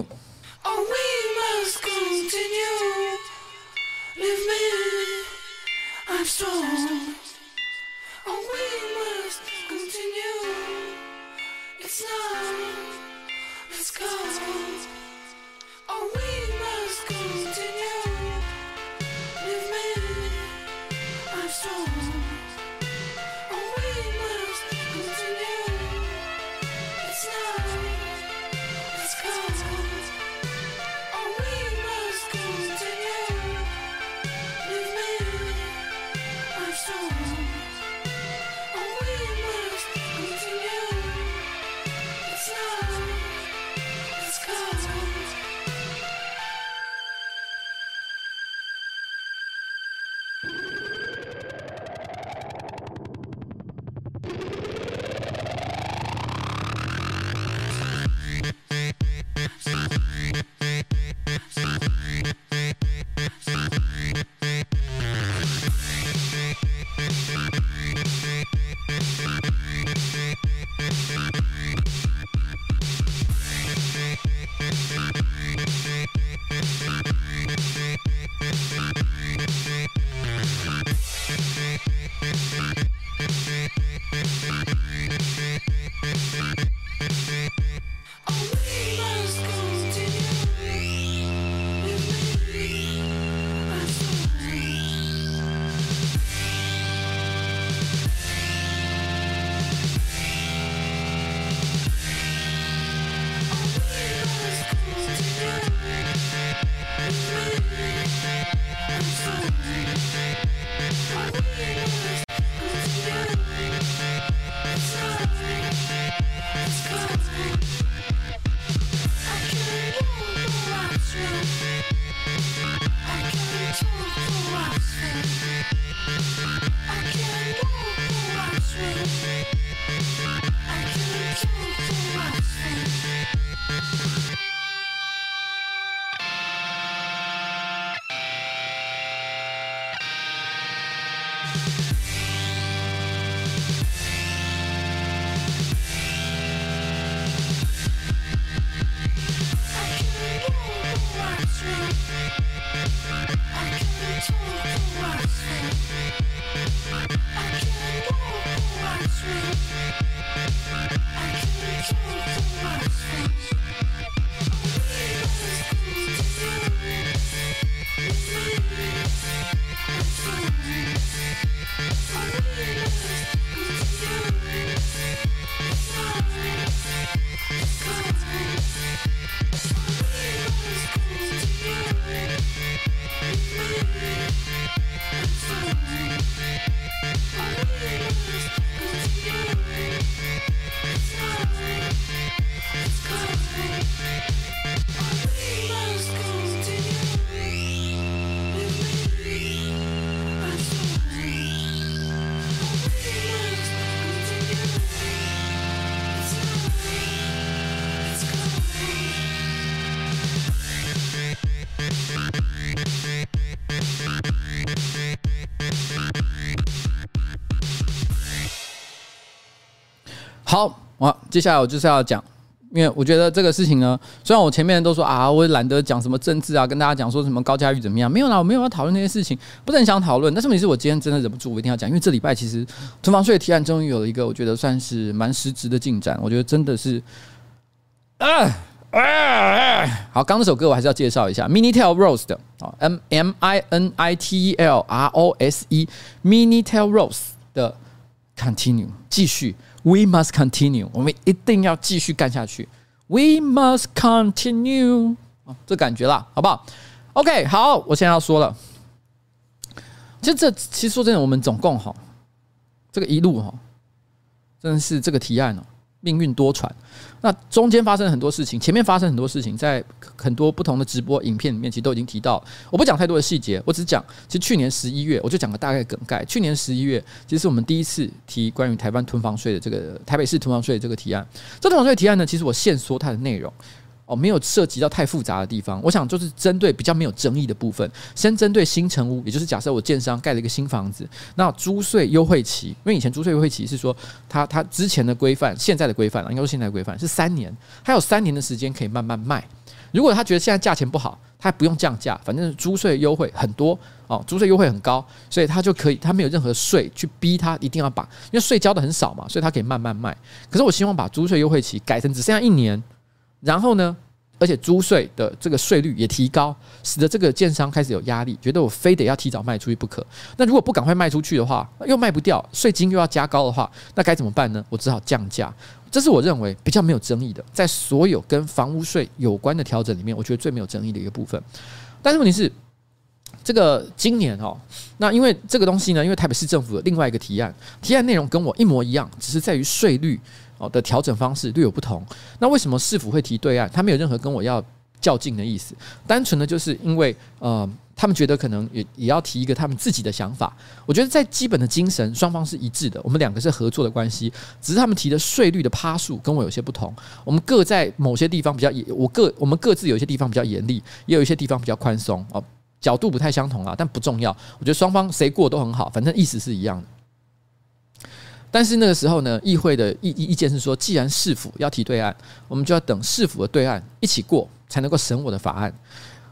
接下来我就是要讲。因为我觉得这个事情呢，虽然我前面都说啊，我懒得讲什么政治啊，跟大家讲说什么高嘉瑜怎么样，没有啦，我没有要讨论那些事情，不是很想讨论。但是问题是我今天真的忍不住，我一定要讲，因为这礼拜其实囤房税的提案终于有了一个我觉得算是蛮实质的进展，我觉得真的是，啊啊啊！好，刚那首歌我还是要介绍一下，Mini Tell Rose 的啊，M M I N I T E L R O S E，Mini Tell Rose 的 Continue 继续。We must continue，我们一定要继续干下去。We must continue，啊这感觉啦，好不好？OK，好，我现在要说了。其实这其实说真的，我们总共哈，这个一路哈，真的是这个提案哦。命运多舛，那中间发生很多事情，前面发生很多事情，在很多不同的直播影片里面，其实都已经提到。我不讲太多的细节，我只讲，其实去年十一月，我就讲个大概梗概。去年十一月，其实我们第一次提关于台湾囤房税的这个台北市囤房税的这个提案。这囤房税提案呢，其实我现说它的内容。哦，没有涉及到太复杂的地方。我想就是针对比较没有争议的部分，先针对新成屋，也就是假设我建商盖了一个新房子，那租税优惠期，因为以前租税优惠期是说，它它之前的规范，现在的规范啊，应该说现在规范是三年，还有三年的时间可以慢慢卖。如果他觉得现在价钱不好，他不用降价，反正租税优惠很多哦，租税优惠很高，所以他就可以，他没有任何税去逼他一定要把，因为税交的很少嘛，所以他可以慢慢卖。可是我希望把租税优惠期改成只剩下一年。然后呢，而且租税的这个税率也提高，使得这个建商开始有压力，觉得我非得要提早卖出去不可。那如果不赶快卖出去的话，又卖不掉，税金又要加高的话，那该怎么办呢？我只好降价。这是我认为比较没有争议的，在所有跟房屋税有关的调整里面，我觉得最没有争议的一个部分。但是问题是，这个今年哦，那因为这个东西呢，因为台北市政府的另外一个提案，提案内容跟我一模一样，只是在于税率。哦的调整方式略有不同，那为什么市府会提对岸？他没有任何跟我要较劲的意思，单纯的就是因为呃，他们觉得可能也也要提一个他们自己的想法。我觉得在基本的精神，双方是一致的，我们两个是合作的关系，只是他们提的税率的趴数跟我有些不同，我们各在某些地方比较严，我各我们各自有些地方比较严厉，也有一些地方比较宽松哦，角度不太相同啊，但不重要。我觉得双方谁过都很好，反正意思是一样的。但是那个时候呢，议会的意意意见是说，既然市府要提对案，我们就要等市府的对案一起过，才能够审我的法案。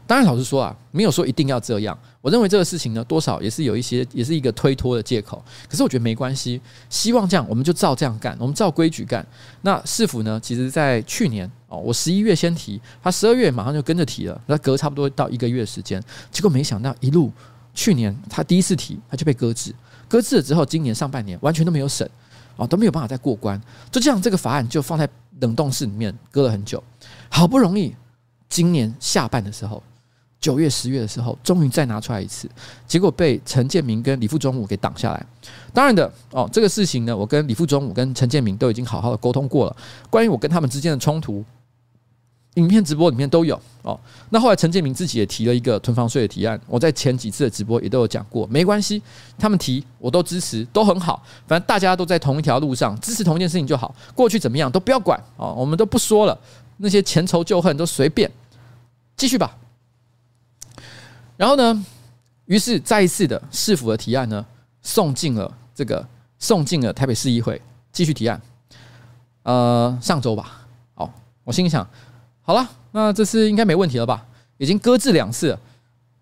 当然，老实说啊，没有说一定要这样。我认为这个事情呢，多少也是有一些，也是一个推脱的借口。可是我觉得没关系，希望这样，我们就照这样干，我们照规矩干。那市府呢，其实在去年哦，我十一月先提，他十二月马上就跟着提了，那隔差不多到一个月时间，结果没想到一路去年他第一次提，他就被搁置。搁置了之后，今年上半年完全都没有审，啊，都没有办法再过关，就这样，这个法案就放在冷冻室里面搁了很久，好不容易今年下半的时候，九月、十月的时候，终于再拿出来一次，结果被陈建明跟李富中武给挡下来。当然的，哦，这个事情呢，我跟李富中武跟陈建明都已经好好的沟通过了，关于我跟他们之间的冲突。影片直播里面都有哦。那后来陈建明自己也提了一个囤房税的提案，我在前几次的直播也都有讲过。没关系，他们提我都支持，都很好。反正大家都在同一条路上，支持同一件事情就好。过去怎么样都不要管哦，我们都不说了。那些前仇旧恨都随便，继续吧。然后呢，于是再一次的市府的提案呢，送进了这个送进了台北市议会继续提案。呃，上周吧。哦，我心里想。好了，那这次应该没问题了吧？已经搁置两次，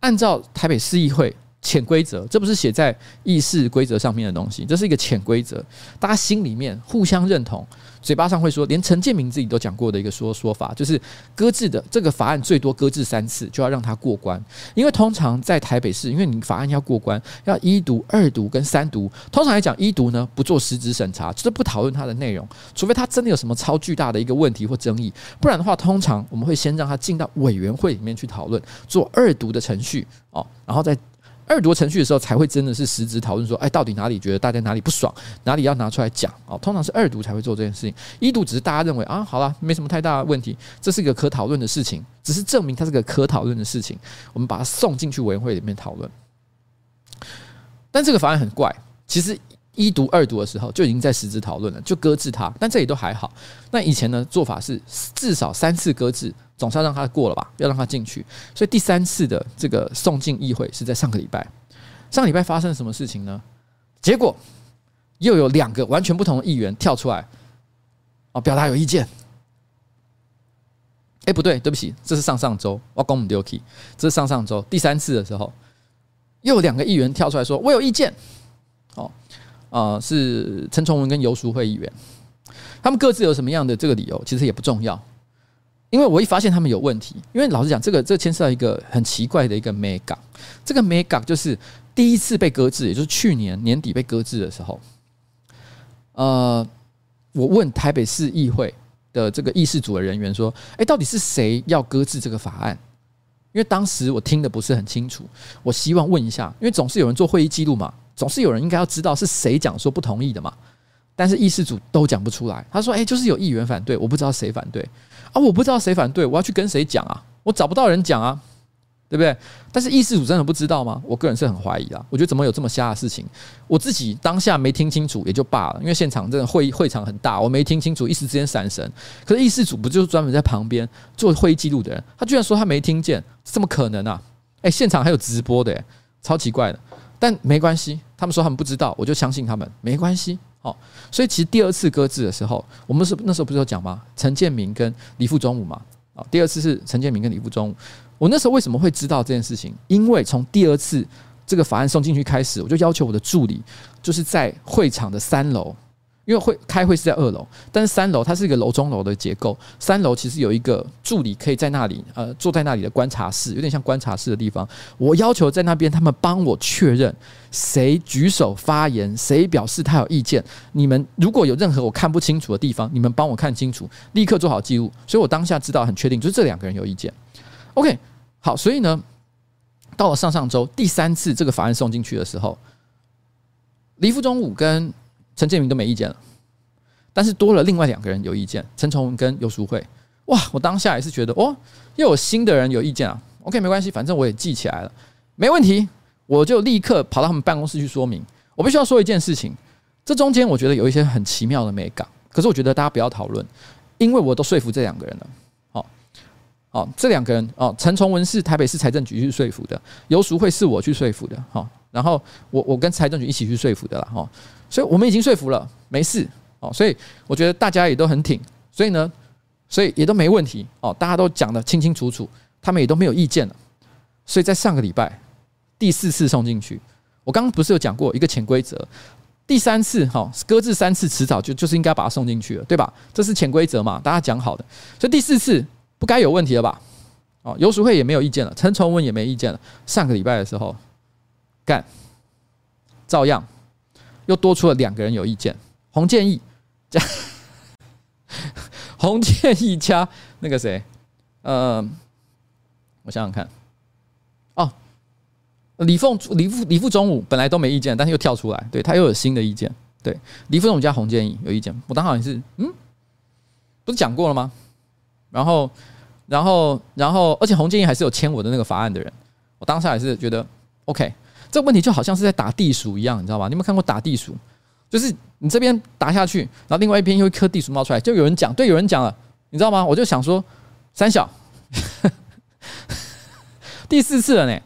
按照台北市议会。潜规则，这不是写在议事规则上面的东西，这是一个潜规则，大家心里面互相认同，嘴巴上会说，连陈建明自己都讲过的一个说说法，就是搁置的这个法案最多搁置三次就要让它过关，因为通常在台北市，因为你法案要过关，要一读、二读跟三读，通常来讲一读呢不做实质审查，就是不讨论它的内容，除非它真的有什么超巨大的一个问题或争议，不然的话，通常我们会先让它进到委员会里面去讨论，做二读的程序哦，然后再。二读程序的时候才会真的是实质讨论说，哎，到底哪里觉得大家哪里不爽，哪里要拿出来讲哦。通常是二读才会做这件事情，一读只是大家认为啊，好了，没什么太大问题，这是一个可讨论的事情，只是证明它是个可讨论的事情，我们把它送进去委员会里面讨论。但这个法案很怪，其实一读、二读的时候就已经在实质讨论了，就搁置它，但这里都还好。那以前呢，做法是至少三次搁置。总是要让它过了吧，要让它进去。所以第三次的这个送进议会是在上个礼拜。上个礼拜发生了什么事情呢？结果又有两个完全不同的议员跳出来哦，表达有意见。哎，不对，对不起，这是上上周，我公母丢 k 这是上上周第三次的时候，又有两个议员跳出来说，我有意见。哦，啊，是陈崇文跟游淑慧议员，他们各自有什么样的这个理由，其实也不重要，因为我一发现他们有问题，因为老实讲，这个这牵涉到一个很奇怪的一个美感，这个美感就是第一次被搁置，也就是去年年底被搁置的时候，呃，我问台北市议会。的这个议事组的人员说：“哎，到底是谁要搁置这个法案？因为当时我听的不是很清楚，我希望问一下，因为总是有人做会议记录嘛，总是有人应该要知道是谁讲说不同意的嘛。但是议事组都讲不出来。他说：‘哎，就是有议员反对，我不知道谁反对啊，我不知道谁反对，我要去跟谁讲啊？我找不到人讲啊。’”对不对？但是议事组真的不知道吗？我个人是很怀疑啊。我觉得怎么有这么瞎的事情？我自己当下没听清楚也就罢了，因为现场这个会议会场很大，我没听清楚，一时之间闪神。可是议事组不就是专门在旁边做会议记录的人？他居然说他没听见，怎么可能啊？诶，现场还有直播的，超奇怪的。但没关系，他们说他们不知道，我就相信他们，没关系。好，所以其实第二次搁置的时候，我们是那时候不是有讲吗？陈建明跟李富中武嘛。啊，第二次是陈建明跟李富中武。我那时候为什么会知道这件事情？因为从第二次这个法案送进去开始，我就要求我的助理，就是在会场的三楼，因为会开会是在二楼，但是三楼它是一个楼中楼的结构，三楼其实有一个助理可以在那里，呃，坐在那里的观察室，有点像观察室的地方。我要求在那边，他们帮我确认谁举手发言，谁表示他有意见。你们如果有任何我看不清楚的地方，你们帮我看清楚，立刻做好记录。所以我当下知道很确定，就是这两个人有意见。OK，好，所以呢，到了上上周第三次这个法案送进去的时候，李富忠武跟陈建明都没意见了，但是多了另外两个人有意见，陈崇文跟游淑慧。哇，我当下也是觉得，哦，又有新的人有意见啊。OK，没关系，反正我也记起来了，没问题，我就立刻跑到他们办公室去说明。我必须要说一件事情，这中间我觉得有一些很奇妙的美感，可是我觉得大家不要讨论，因为我都说服这两个人了。哦，这两个人哦，陈崇文是台北市财政局去说服的，游淑慧是我去说服的，哈，然后我我跟财政局一起去说服的啦，哈，所以我们已经说服了，没事，哦，所以我觉得大家也都很挺，所以呢，所以也都没问题，哦，大家都讲得清清楚楚，他们也都没有意见了，所以在上个礼拜第四次送进去，我刚刚不是有讲过一个潜规则，第三次哈搁置三次，迟早就就是应该把它送进去了，对吧？这是潜规则嘛，大家讲好的，所以第四次。不该有问题了吧？哦，游淑慧也没有意见了，陈崇文也没意见了。上个礼拜的时候，干，照样又多出了两个人有意见。洪建义加 洪建义加那个谁，呃，我想想看，哦，李凤李富李富中武本来都没意见，但是又跳出来，对他又有新的意见。对，李富中武加洪建义有意见，我当好像是嗯，不是讲过了吗？然后。然后，然后，而且洪建义还是有签我的那个法案的人，我当时还是觉得 OK。这个问题就好像是在打地鼠一样，你知道吗？你有没有看过打地鼠？就是你这边打下去，然后另外一边又一颗地鼠冒出来，就有人讲，对，有人讲了，你知道吗？我就想说，三小，第四次了呢。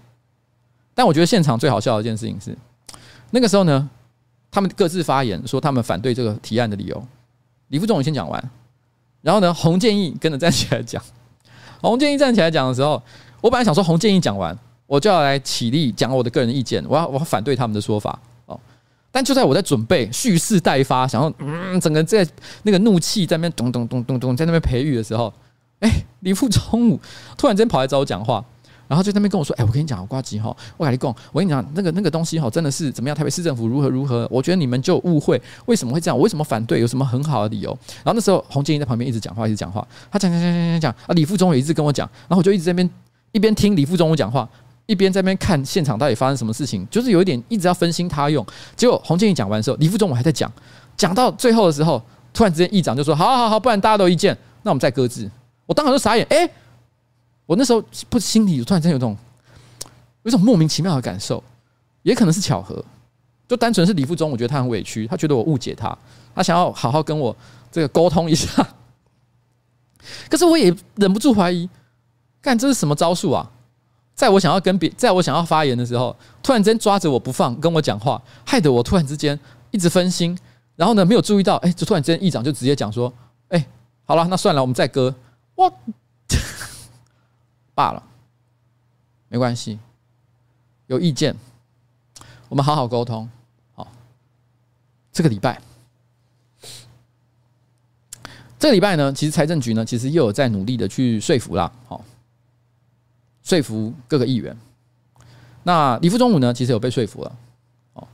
但我觉得现场最好笑的一件事情是，那个时候呢，他们各自发言说他们反对这个提案的理由。李副总，我先讲完，然后呢，洪建义跟着站起来讲。洪建义站起来讲的时候，我本来想说洪建义讲完，我就要来起立讲我的个人意见，我要我要反对他们的说法哦。但就在我在准备蓄势待发，想要嗯，整个在那个怒气在那边咚咚咚咚咚在那边培育的时候，哎，李富中武突然间跑来找我讲话。然后就在那边跟我说：“哎，我跟你讲，我呱吉哈，我跟你讲，我跟你讲，那个那个东西哈，真的是怎么样？台北市政府如何如何？我觉得你们就误会，为什么会这样？我为什么反对？有什么很好的理由？”然后那时候洪建义在旁边一直讲话，一直讲话。他讲讲讲讲讲讲啊，李富中也一直跟我讲。然后我就一直在那边一边听李富中讲话，一边在那边看现场到底发生什么事情，就是有一点一直要分心他用。结果洪建义讲完的时候，李富中还在讲，讲到最后的时候，突然之间议长就说：“好好好，不然大家都意见，那我们再搁置。”我当时就傻眼，哎，我那时候不心里突然间有种。有种莫名其妙的感受，也可能是巧合，就单纯是李富中，我觉得他很委屈，他觉得我误解他，他想要好好跟我这个沟通一下。可是我也忍不住怀疑，干这是什么招数啊？在我想要跟别，在我想要发言的时候，突然间抓着我不放，跟我讲话，害得我突然之间一直分心，然后呢没有注意到，哎，就突然间议长就直接讲说，哎，好了，那算了，我们再割。我罢了，没关系，有意见，我们好好沟通。好，这个礼拜，这个礼拜呢，其实财政局呢，其实又有在努力的去说服啦，好，说服各个议员。那李副总统呢，其实有被说服了。哦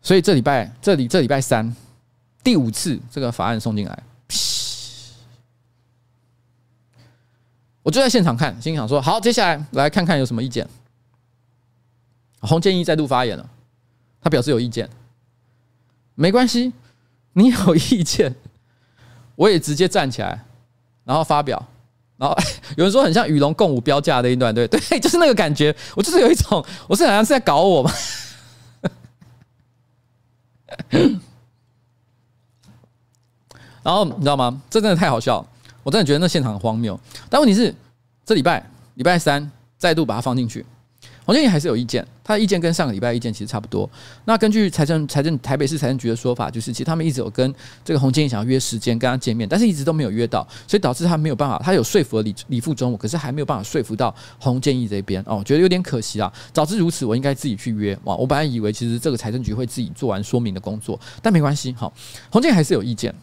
所以这礼拜，这里这礼拜三，第五次这个法案送进来，我就在现场看，心想说：好，接下来来看看有什么意见。洪建义再度发言了，他表示有意见，没关系，你有意见，我也直接站起来，然后发表，然后 有人说很像与龙共舞标价的一段，对 对，就是那个感觉，我就是有一种，我是好像是在搞我嘛。然后你知道吗？这真的太好笑，我真的觉得那现场很荒谬。但问题是，这礼拜礼拜三再度把它放进去，洪建义还是有意见，他的意见跟上个礼拜意见其实差不多。那根据财政财政台北市财政局的说法，就是其实他们一直有跟这个洪建义想要约时间跟他见面，但是一直都没有约到，所以导致他没有办法，他有说服了李李副总，可是还没有办法说服到洪建义这边哦，觉得有点可惜啊。早知如此，我应该自己去约哇！我本来以为其实这个财政局会自己做完说明的工作，但没关系，好，洪建义还是有意见。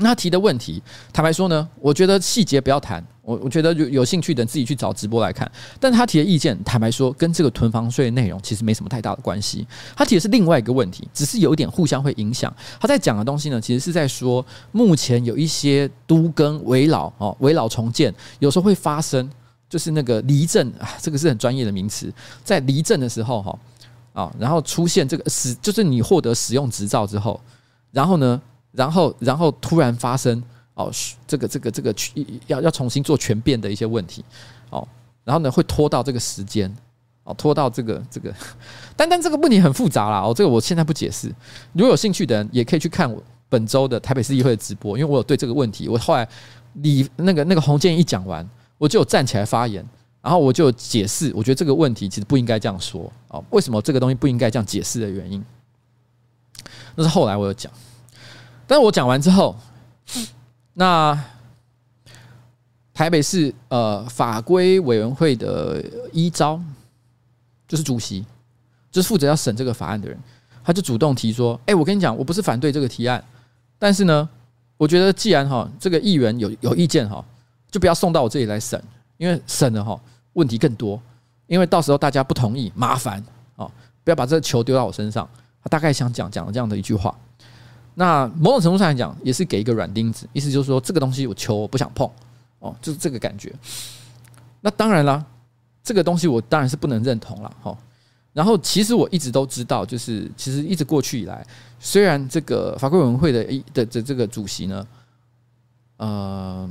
那他提的问题，坦白说呢，我觉得细节不要谈，我我觉得有有兴趣的自己去找直播来看。但他提的意见，坦白说，跟这个囤房税的内容其实没什么太大的关系。他提的是另外一个问题，只是有一点互相会影响。他在讲的东西呢，其实是在说，目前有一些都更危老哦，危老重建有时候会发生，就是那个离镇啊，这个是很专业的名词，在离镇的时候哈啊，然后出现这个使，就是你获得使用执照之后，然后呢？然后，然后突然发生哦，这个、这个、这个要要重新做全变的一些问题哦，然后呢会拖到这个时间哦，拖到这个这个，但但这个问题很复杂啦哦，这个我现在不解释。如果有兴趣的人，也可以去看我本周的台北市议会的直播，因为我有对这个问题，我后来李那个那个洪建一讲完，我就站起来发言，然后我就解释，我觉得这个问题其实不应该这样说哦，为什么这个东西不应该这样解释的原因，那是后来我有讲。但是我讲完之后，那台北市呃法规委员会的一招就是主席，就是负责要审这个法案的人，他就主动提说：“哎，我跟你讲，我不是反对这个提案，但是呢，我觉得既然哈这个议员有有意见哈，就不要送到我这里来审，因为审了哈问题更多，因为到时候大家不同意麻烦哦，不要把这个球丢到我身上。”他大概想讲讲了这样的一句话。那某种程度上来讲，也是给一个软钉子，意思就是说，这个东西我求我不想碰，哦，就是这个感觉。那当然啦，这个东西我当然是不能认同了，哈。然后其实我一直都知道，就是其实一直过去以来，虽然这个法规委员会的的的这个主席呢，呃，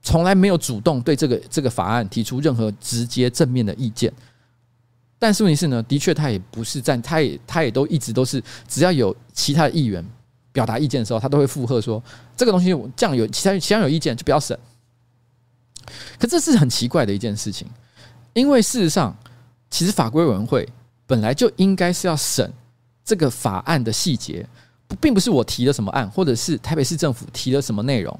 从来没有主动对这个这个法案提出任何直接正面的意见，但是问题是呢，的确他也不是站，他也他也都一直都是，只要有其他的议员。表达意见的时候，他都会附和说：“这个东西这样有其他其他有意见就不要审。”可这是很奇怪的一件事情，因为事实上，其实法规委员会本来就应该是要审这个法案的细节，并不是我提了什么案，或者是台北市政府提了什么内容，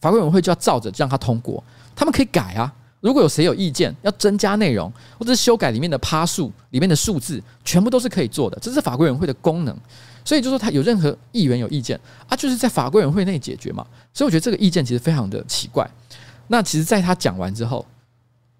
法规委员会就要照着让它通过。他们可以改啊，如果有谁有意见要增加内容，或者是修改里面的趴数、里面的数字，全部都是可以做的，这是法规委员会的功能。所以就说他有任何议员有意见啊，就是在法规委员会内解决嘛。所以我觉得这个意见其实非常的奇怪。那其实，在他讲完之后，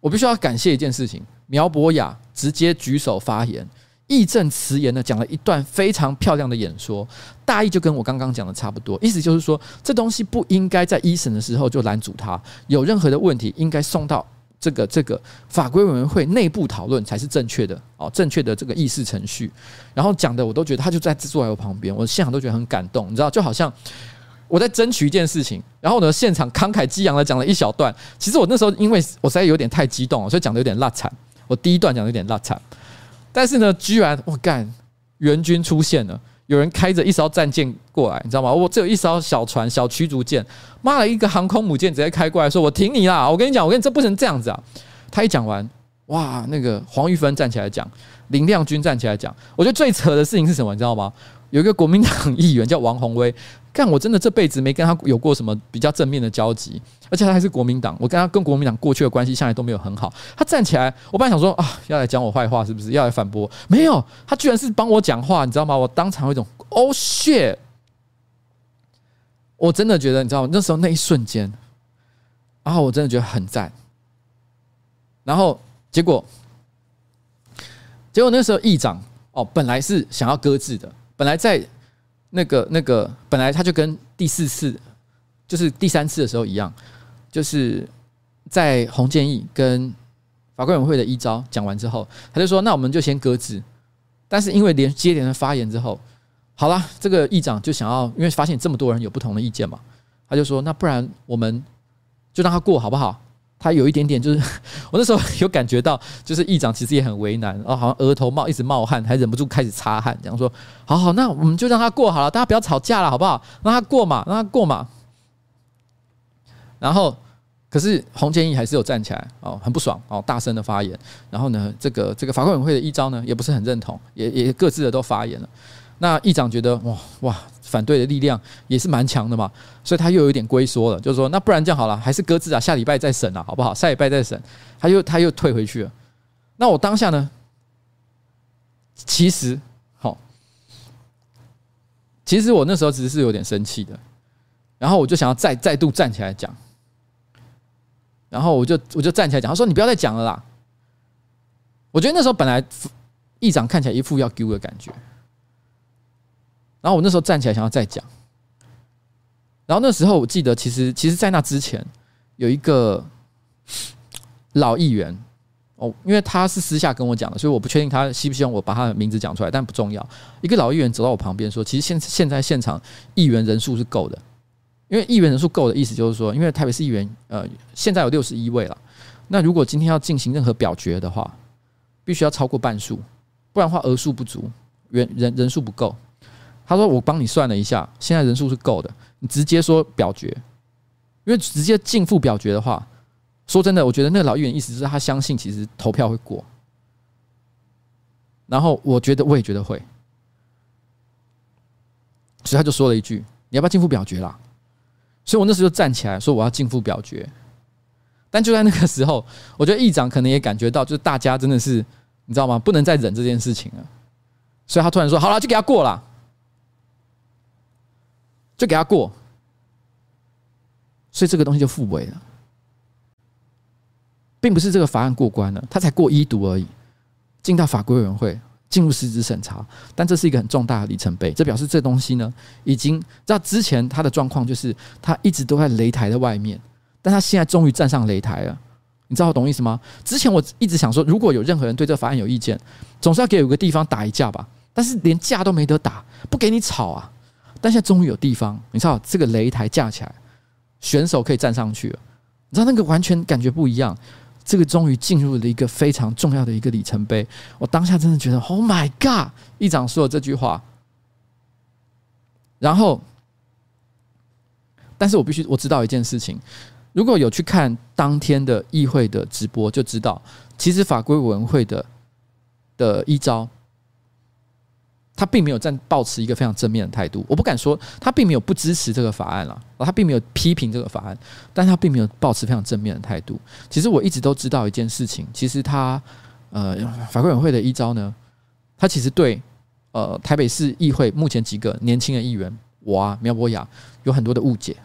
我必须要感谢一件事情：苗博雅直接举手发言，义正辞严的讲了一段非常漂亮的演说，大意就跟我刚刚讲的差不多。意思就是说，这东西不应该在一审的时候就拦阻他，有任何的问题应该送到。这个这个法规委员会内部讨论才是正确的哦，正确的这个议事程序。然后讲的我都觉得他就在坐在我旁边，我现场都觉得很感动，你知道，就好像我在争取一件事情，然后呢，现场慷慨激昂的讲了一小段。其实我那时候因为我实在有点太激动了，所以讲的有点落惨。我第一段讲的有点落惨，但是呢，居然我干援军出现了。有人开着一艘战舰过来，你知道吗？我只有一艘小船、小驱逐舰，妈了，一个航空母舰直接开过来，说：“我挺你啦！”我跟你讲，我跟你这不能这样子啊！他一讲完，哇，那个黄玉芬站起来讲，林亮君站起来讲。我觉得最扯的事情是什么？你知道吗？有一个国民党议员叫王鸿薇，看我真的这辈子没跟他有过什么比较正面的交集，而且他还是国民党，我跟他跟国民党过去的关系向来都没有很好。他站起来，我本来想说啊，要来讲我坏话是不是？要来反驳？没有，他居然是帮我讲话，你知道吗？我当场有一种 Oh shit！我真的觉得，你知道吗？那时候那一瞬间，然后我真的觉得很赞。然后结果，结果那时候议长哦，本来是想要搁置的。本来在那个那个，本来他就跟第四次，就是第三次的时候一样，就是在洪建义跟法规委员会的一招讲完之后，他就说：“那我们就先搁置。”但是因为连接连的发言之后，好了，这个议长就想要，因为发现这么多人有不同的意见嘛，他就说：“那不然我们就让他过好不好？”他有一点点，就是 我那时候有感觉到，就是议长其实也很为难，哦，好像额头冒一直冒汗，还忍不住开始擦汗，这样说：“好好，那我们就让他过好了，大家不要吵架了，好不好？让他过嘛，让他过嘛。”然后，可是洪建义还是有站起来，哦，很不爽，哦，大声的发言。然后呢，这个这个法官委员会的一招呢，也不是很认同，也也各自的都发言了。那议长觉得哇哇，反对的力量也是蛮强的嘛，所以他又有点龟缩了，就是说那不然这样好了，还是搁置啊，下礼拜再审啊，好不好？下礼拜再审，他又他又退回去了。那我当下呢，其实好，其实我那时候其实是有点生气的，然后我就想要再再度站起来讲，然后我就我就站起来讲，他说你不要再讲了啦。我觉得那时候本来议长看起来一副要丢的感觉。然后我那时候站起来想要再讲，然后那时候我记得，其实其实，在那之前有一个老议员哦，因为他是私下跟我讲的，所以我不确定他希不希望我把他的名字讲出来，但不重要。一个老议员走到我旁边说：“其实现现在现场议员人数是够的，因为议员人数够的意思就是说，因为台北市议员呃现在有六十一位了，那如果今天要进行任何表决的话，必须要超过半数，不然的话额数不足，人人人数不够。”他说：“我帮你算了一下，现在人数是够的。你直接说表决，因为直接进付表决的话，说真的，我觉得那个老议员意思是他相信其实投票会过。然后我觉得我也觉得会，所以他就说了一句：‘你要不要进付表决啦？’所以我那时候就站起来说我要进付表决。但就在那个时候，我觉得议长可能也感觉到，就是大家真的是你知道吗？不能再忍这件事情了，所以他突然说：‘好了，就给他过了。’就给他过，所以这个东西就复委了，并不是这个法案过关了，他才过一读而已，进到法规委员会进入实质审查，但这是一个很重大的里程碑，这表示这东西呢，已经在之前他的状况就是他一直都在擂台的外面，但他现在终于站上擂台了，你知道我懂意思吗？之前我一直想说，如果有任何人对这个法案有意见，总是要给有个地方打一架吧，但是连架都没得打，不给你吵啊。但现在终于有地方，你知道这个擂台架起来，选手可以站上去了。你知道那个完全感觉不一样。这个终于进入了一个非常重要的一个里程碑。我当下真的觉得，Oh my God！议长说了这句话，然后，但是我必须我知道一件事情，如果有去看当天的议会的直播，就知道其实法规委员会的的一招。他并没有站抱持一个非常正面的态度，我不敢说他并没有不支持这个法案了，他并没有批评这个法案，但他并没有抱持非常正面的态度。其实我一直都知道一件事情，其实他呃法规委员会的一招呢，他其实对呃台北市议会目前几个年轻的议员，我啊苗博雅有很多的误解。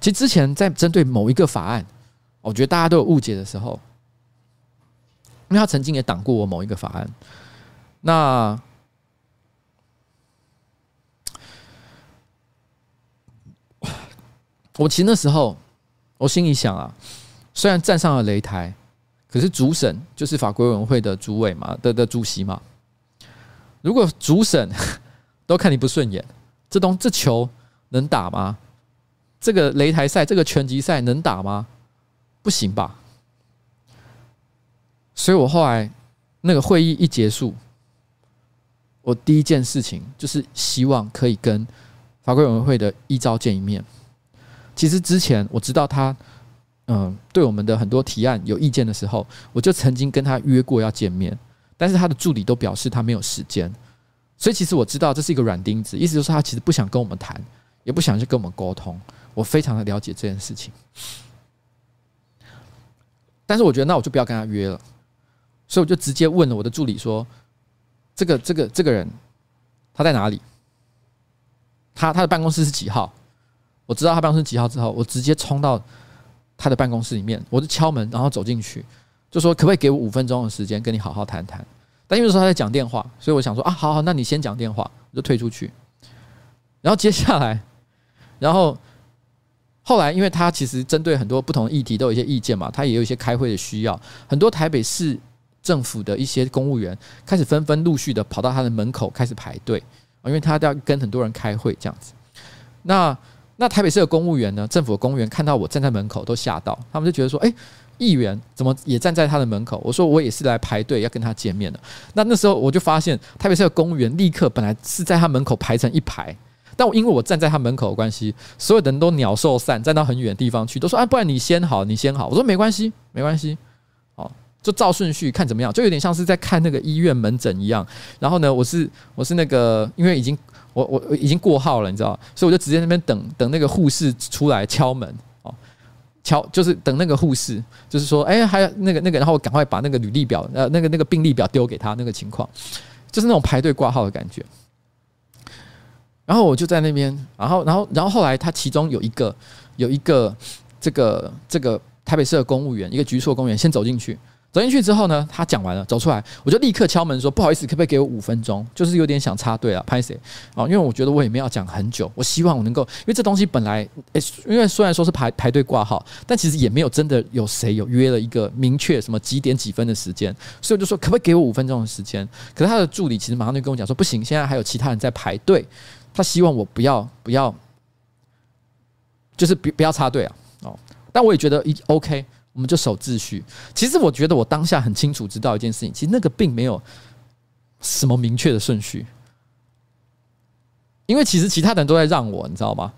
其实之前在针对某一个法案，我觉得大家都有误解的时候，因为他曾经也挡过我某一个法案，那。我其实那时候，我心里想啊，虽然站上了擂台，可是主审就是法规委员会的主委嘛的的主席嘛。如果主审 都看你不顺眼，这东这球能打吗？这个擂台赛，这个拳击赛能打吗？不行吧。所以我后来那个会议一结束，我第一件事情就是希望可以跟法规委员会的一招见一面。其实之前我知道他嗯，对我们的很多提案有意见的时候，我就曾经跟他约过要见面，但是他的助理都表示他没有时间，所以其实我知道这是一个软钉子，意思就是他其实不想跟我们谈，也不想去跟我们沟通。我非常的了解这件事情，但是我觉得那我就不要跟他约了，所以我就直接问了我的助理说：“这个这个这个人他在哪里？他他的办公室是几号？”我知道他办公室几号之后，我直接冲到。他的办公室里面，我就敲门，然后走进去，就说可不可以给我五分钟的时间跟你好好谈谈？但因为说他在讲电话，所以我想说啊，好好，那你先讲电话，我就退出去。然后接下来，然后后来，因为他其实针对很多不同议题都有一些意见嘛，他也有一些开会的需要，很多台北市政府的一些公务员开始纷纷陆续的跑到他的门口开始排队，因为他要跟很多人开会这样子。那那台北市的公务员呢？政府的公务员看到我站在门口都吓到，他们就觉得说：“诶，议员怎么也站在他的门口？”我说：“我也是来排队要跟他见面的。”那那时候我就发现，台北市的公务员立刻本来是在他门口排成一排，但我因为我站在他门口的关系，所有的人都鸟兽散，站到很远的地方去，都说：“啊，不然你先好，你先好。”我说：“没关系，没关系，哦，就照顺序看怎么样，就有点像是在看那个医院门诊一样。”然后呢，我是我是那个，因为已经。我我已经过号了，你知道，所以我就直接那边等等那个护士出来敲门哦，敲就是等那个护士，就是说，哎，还有那个那个，然后我赶快把那个履历表呃那个那个病历表丢给他，那个情况就是那种排队挂号的感觉。然后我就在那边，然后然后然后后来他其中有一个有一个这个这个台北市的公务员，一个局处公务员先走进去。走进去之后呢，他讲完了，走出来，我就立刻敲门说：“不好意思，可不可以给我五分钟？就是有点想插队了，拍谁啊，因为我觉得我也没有讲很久，我希望我能够，因为这东西本来，诶，因为虽然说是排排队挂号，但其实也没有真的有谁有约了一个明确什么几点几分的时间，所以我就说可不可以给我五分钟的时间？可是他的助理其实马上就跟我讲说：不行，现在还有其他人在排队，他希望我不要不要，就是不不要插队啊，哦，但我也觉得一 OK。”我们就守秩序。其实我觉得我当下很清楚知道一件事情，其实那个并没有什么明确的顺序，因为其实其他人都在让我，你知道吗？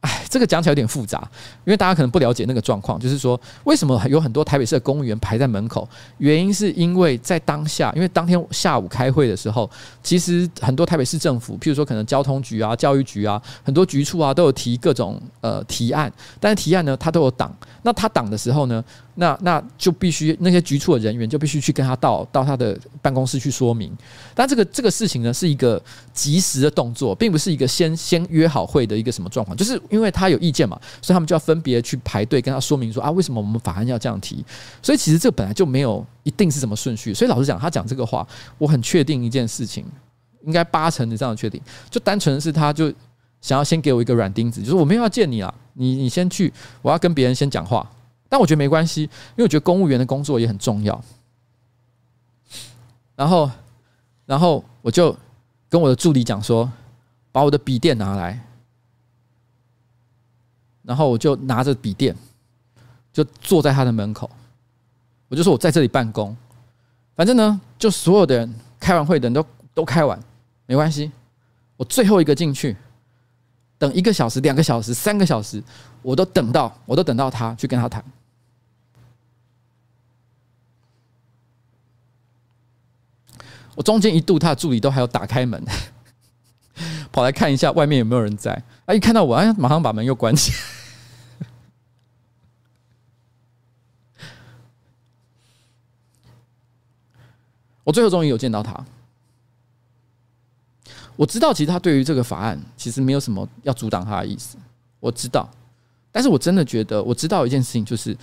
哎，这个讲起来有点复杂，因为大家可能不了解那个状况，就是说为什么有很多台北市的公务员排在门口？原因是因为在当下，因为当天下午开会的时候，其实很多台北市政府，譬如说可能交通局啊、教育局啊，很多局处啊都有提各种呃提案，但是提案呢，他都有挡。那他挡的时候呢，那那就必须那些局处的人员就必须去跟他到到他的办公室去说明。但这个这个事情呢，是一个及时的动作，并不是一个先先约好会的一个什么状况。就是因为他有意见嘛，所以他们就要分别去排队跟他说明说啊，为什么我们法案要这样提？所以其实这本来就没有一定是什么顺序。所以老实讲，他讲这个话，我很确定一件事情，应该八成的这样确定，就单纯是他就想要先给我一个软钉子，就是我没有要见你啊。你你先去，我要跟别人先讲话，但我觉得没关系，因为我觉得公务员的工作也很重要。然后，然后我就跟我的助理讲说，把我的笔电拿来，然后我就拿着笔电，就坐在他的门口，我就说我在这里办公，反正呢，就所有的人开完会的人都都开完，没关系，我最后一个进去。等一个小时、两个小时、三个小时，我都等到，我都等到他去跟他谈。我中间一度，他的助理都还要打开门，跑来看一下外面有没有人在。啊，一看到我，哎，马上把门又关起来。我最后终于有见到他。我知道，其实他对于这个法案其实没有什么要阻挡他的意思。我知道，但是我真的觉得，我知道一件事情，就是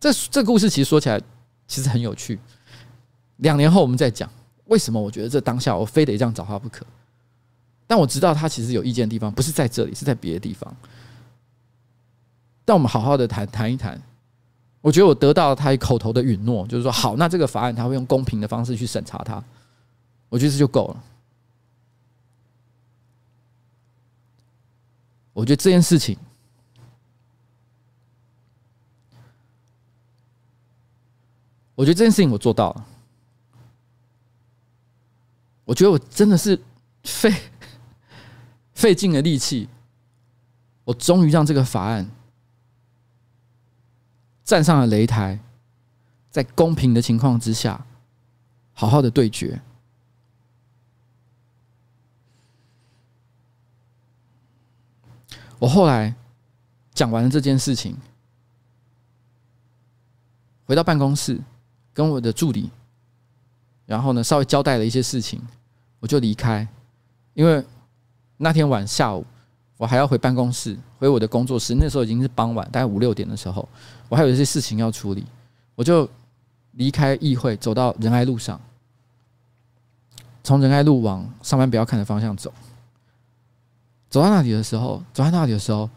这这故事其实说起来其实很有趣。两年后我们再讲为什么我觉得这当下我非得这样找他不可。但我知道他其实有意见的地方不是在这里，是在别的地方。但我们好好的谈谈一谈，我觉得我得到了他一口头的允诺，就是说好，那这个法案他会用公平的方式去审查他，我觉得这就够了。我觉得这件事情，我觉得这件事情我做到了。我觉得我真的是费 费尽了力气，我终于让这个法案站上了擂台，在公平的情况之下，好好的对决。我后来讲完了这件事情，回到办公室，跟我的助理，然后呢，稍微交代了一些事情，我就离开，因为那天晚下午。我还要回办公室，回我的工作室。那时候已经是傍晚，大概五六点的时候，我还有一些事情要处理，我就离开议会，走到仁爱路上，从仁爱路往上班不要看的方向走。走到那里的时候，走到那里的时候，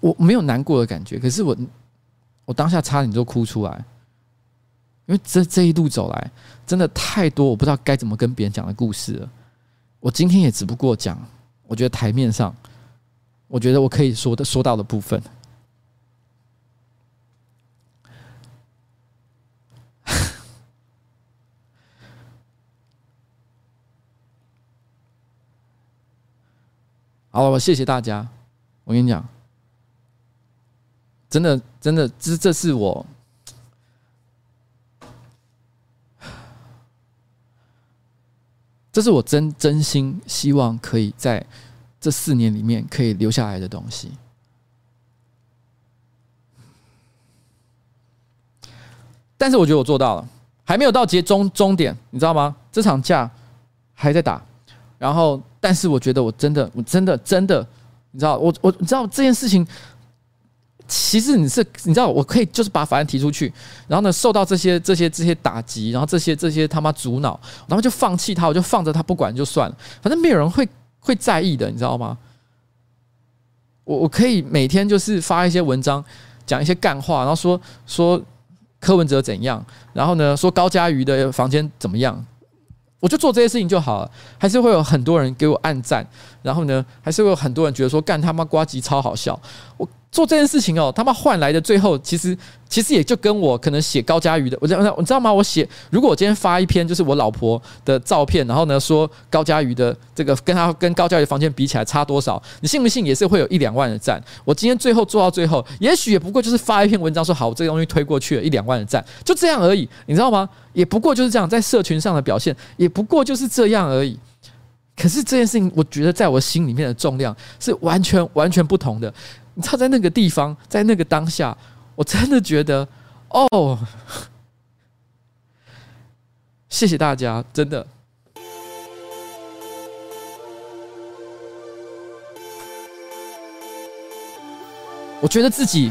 我没有难过的感觉，可是我，我当下差点就哭出来，因为这这一路走来，真的太多我不知道该怎么跟别人讲的故事了。我今天也只不过讲。我觉得台面上，我觉得我可以说的说到的部分，好了，我谢谢大家。我跟你讲，真的，真的，这这是我，这是我真真心希望可以在这四年里面可以留下来的东西，但是我觉得我做到了，还没有到结终终点，你知道吗？这场架还在打，然后，但是我觉得我真的，我真的，真的，你知道，我我你知道这件事情。其实你是你知道，我可以就是把法案提出去，然后呢，受到这些这些这些打击，然后这些这些他妈阻挠，然后就放弃他，我就放着他不管就算了，反正没有人会会在意的，你知道吗？我我可以每天就是发一些文章，讲一些干话，然后说说柯文哲怎样，然后呢说高嘉瑜的房间怎么样，我就做这些事情就好了，还是会有很多人给我按赞，然后呢，还是会有很多人觉得说干他妈呱吉超好笑，我。做这件事情哦，他妈换来的最后，其实其实也就跟我可能写高嘉瑜的，我知道，你知道吗？我写如果我今天发一篇就是我老婆的照片，然后呢说高嘉瑜的这个跟他跟高嘉瑜房间比起来差多少，你信不信也是会有一两万的赞？我今天最后做到最后，也许也不过就是发一篇文章说好，我这个东西推过去了一两万的赞，就这样而已，你知道吗？也不过就是这样，在社群上的表现也不过就是这样而已。可是这件事情，我觉得在我心里面的重量是完全完全不同的。你知道，在那个地方，在那个当下，我真的觉得，哦，谢谢大家，真的。我觉得自己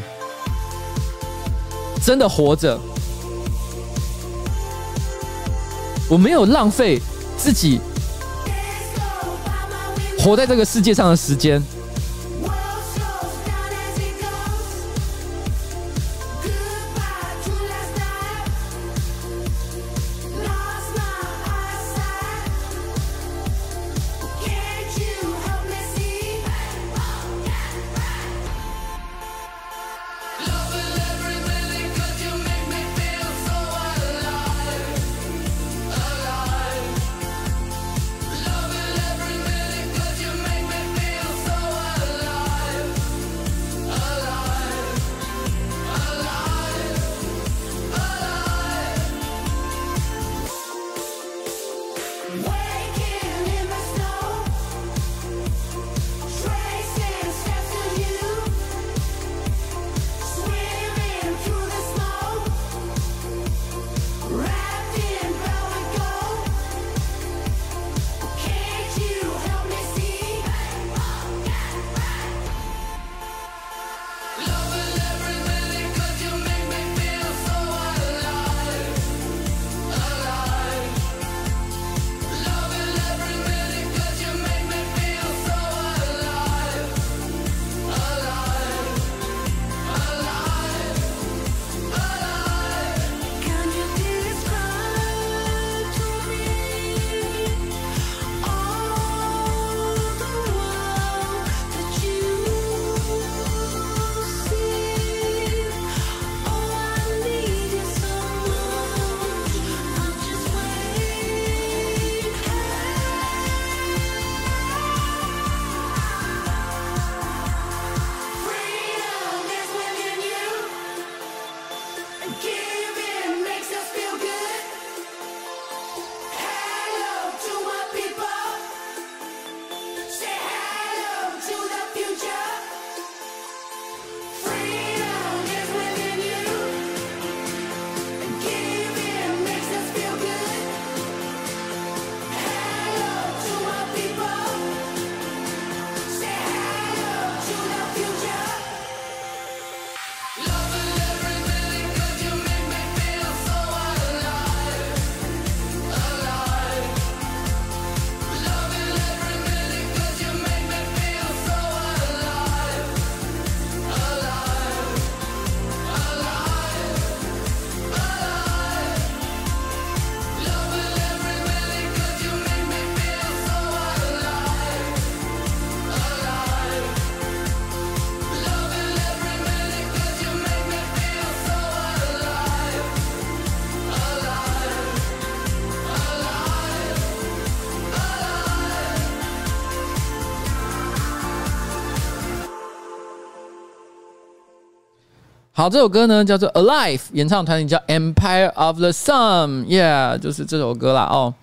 真的活着，我没有浪费自己活在这个世界上的时间。好，这首歌呢叫做《Alive》，演唱团体叫 Empire of the Sun，Yeah，就是这首歌啦。哦，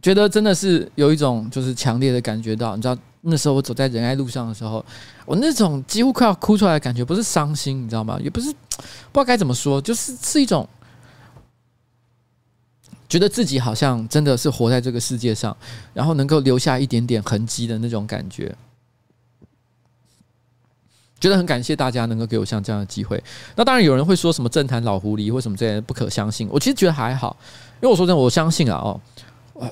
觉得真的是有一种就是强烈的感觉到，你知道那时候我走在仁爱路上的时候，我那种几乎快要哭出来的感觉，不是伤心，你知道吗？也不是不知道该怎么说，就是是一种觉得自己好像真的是活在这个世界上，然后能够留下一点点痕迹的那种感觉。觉得很感谢大家能够给我像这样的机会。那当然有人会说什么政坛老狐狸或什么这些不可相信。我其实觉得还好，因为我说真的，我相信啊，哦，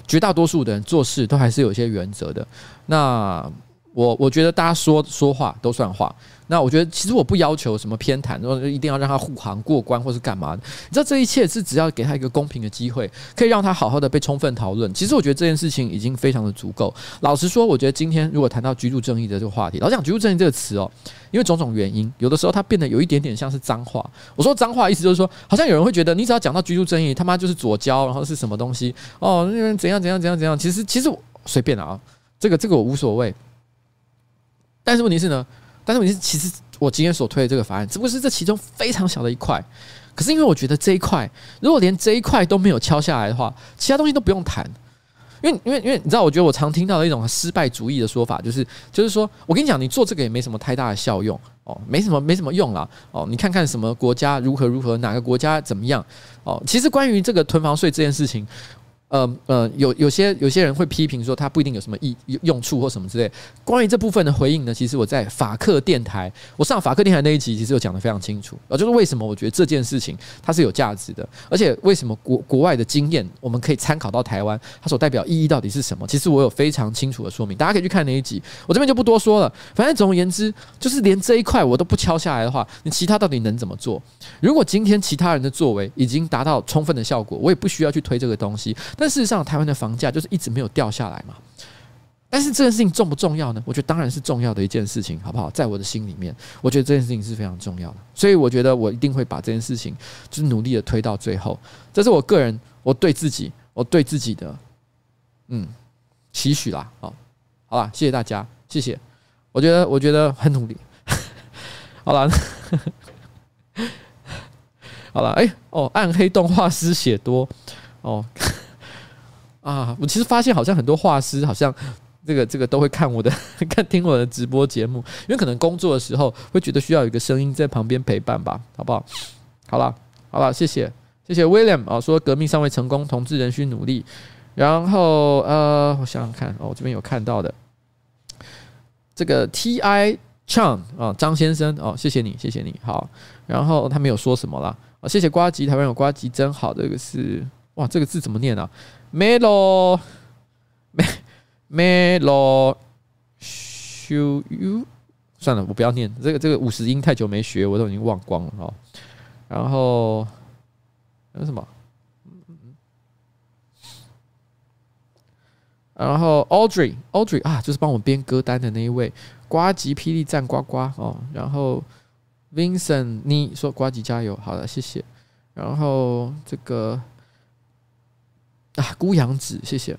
绝大多数的人做事都还是有一些原则的。那我我觉得大家说说话都算话。那我觉得，其实我不要求什么偏袒，说一定要让他护航过关，或是干嘛。你知道，这一切是只要给他一个公平的机会，可以让他好好的被充分讨论。其实我觉得这件事情已经非常的足够。老实说，我觉得今天如果谈到居住正义的这个话题，老讲，居住正义这个词哦，因为种种原因，有的时候它变得有一点点像是脏话。我说脏话意思就是说，好像有人会觉得，你只要讲到居住正义，他妈就是左交，然后是什么东西哦，那个怎样怎样怎样怎样。其实其实随便了啊，这个这个我无所谓。但是问题是呢，但是问题是其实。我今天所推的这个法案，只不过是这其中非常小的一块。可是因为我觉得这一块，如果连这一块都没有敲下来的话，其他东西都不用谈。因为，因为，因为你知道，我觉得我常听到的一种失败主义的说法，就是，就是说我跟你讲，你做这个也没什么太大的效用哦，没什么，没什么用啦哦。你看看什么国家如何如何，哪个国家怎么样哦。其实关于这个囤房税这件事情。呃呃，有有些有些人会批评说，它不一定有什么意用处或什么之类。关于这部分的回应呢，其实我在法客电台，我上法客电台那一集，其实有讲得非常清楚啊，就是为什么我觉得这件事情它是有价值的，而且为什么国国外的经验我们可以参考到台湾，它所代表意义到底是什么？其实我有非常清楚的说明，大家可以去看那一集，我这边就不多说了。反正总而言之，就是连这一块我都不敲下来的话，你其他到底能怎么做？如果今天其他人的作为已经达到充分的效果，我也不需要去推这个东西。但事实上，台湾的房价就是一直没有掉下来嘛。但是这件事情重不重要呢？我觉得当然是重要的一件事情，好不好？在我的心里面，我觉得这件事情是非常重要的。所以我觉得我一定会把这件事情就是努力的推到最后。这是我个人，我对自己，我对自己的嗯期许啦。好，好了，谢谢大家，谢谢。我觉得我觉得很努力。好了，好了，哎哦，暗黑动画师写多。哦，啊，我其实发现好像很多画师好像这个这个都会看我的 看听我的直播节目，因为可能工作的时候会觉得需要有一个声音在旁边陪伴吧，好不好？好了，好了，谢谢谢谢 William 啊，说革命尚未成功，同志仍需努力。然后呃，我想想看，哦，我这边有看到的这个 T.I. Chang 啊，张先生哦，谢谢你，谢谢你好。然后他没有说什么啦，啊，谢谢瓜吉，台湾有瓜吉真好，这个是。哇，这个字怎么念啊？Melo，Melo，Show you，算了，我不要念这个。这个五十音太久没学，我都已经忘光了哦。然后还有什么？然后 Audrey，Audrey 啊，就是帮我编歌单的那一位。呱吉霹雳赞呱呱哦。然后 Vincent，你说呱吉加油，好的，谢谢。然后这个。啊，孤阳子，谢谢。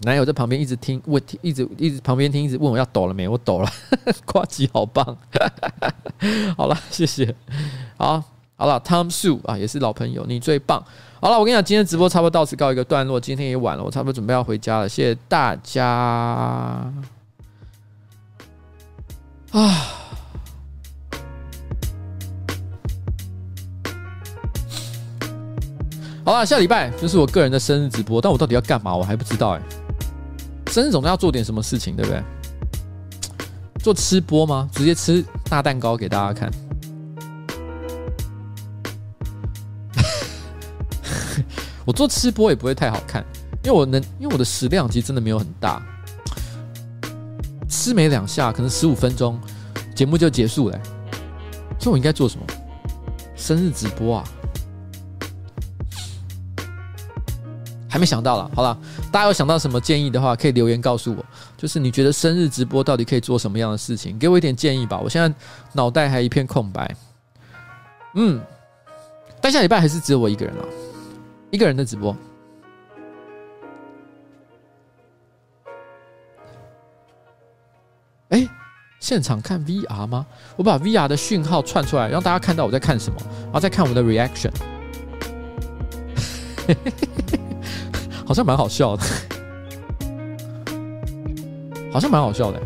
男友在旁边一直听，问，一直一直旁边听，一直问我要抖了没？我抖了，呱吉好棒。好了，谢谢。好，好了，Tom Sue 啊，也是老朋友，你最棒。好了，我跟你讲，今天直播差不多到此告一个段落，今天也晚了，我差不多准备要回家了。谢谢大家。啊。好了，下礼拜就是我个人的生日直播，但我到底要干嘛？我还不知道哎、生日总要做点什么事情，对不对？做吃播吗？直接吃大蛋糕给大家看？我做吃播也不会太好看，因为我能，因为我的食量其实真的没有很大，吃没两下，可能十五分钟节目就结束了、所以我应该做什么？生日直播啊？还没想到了，好了，大家有想到什么建议的话，可以留言告诉我。就是你觉得生日直播到底可以做什么样的事情？给我一点建议吧。我现在脑袋还一片空白。嗯，但下礼拜还是只有我一个人了，一个人的直播。哎，现场看 VR 吗？我把 VR 的讯号串出来，让大家看到我在看什么，然后再看我们的 reaction，好像蛮好笑的，好像蛮好笑的。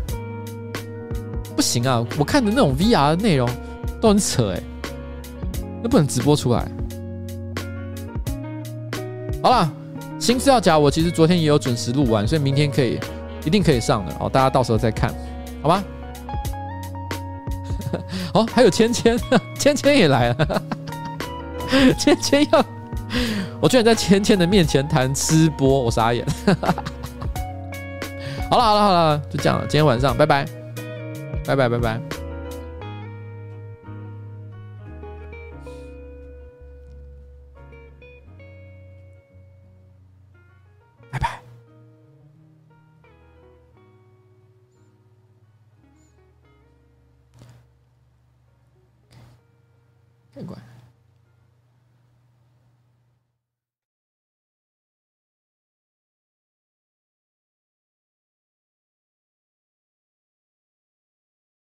不行啊，我看的那种 VR 的内容都很扯哎，那不能直播出来。好啦，新资料夹我其实昨天也有准时录完，所以明天可以，一定可以上的哦。大家到时候再看，好吧？哦，还有芊芊，芊芊也来了。芊芊要，我居然在芊芊的面前谈吃播，我傻眼。好了好了好了，就这样了。今天晚上，拜拜，拜拜拜拜。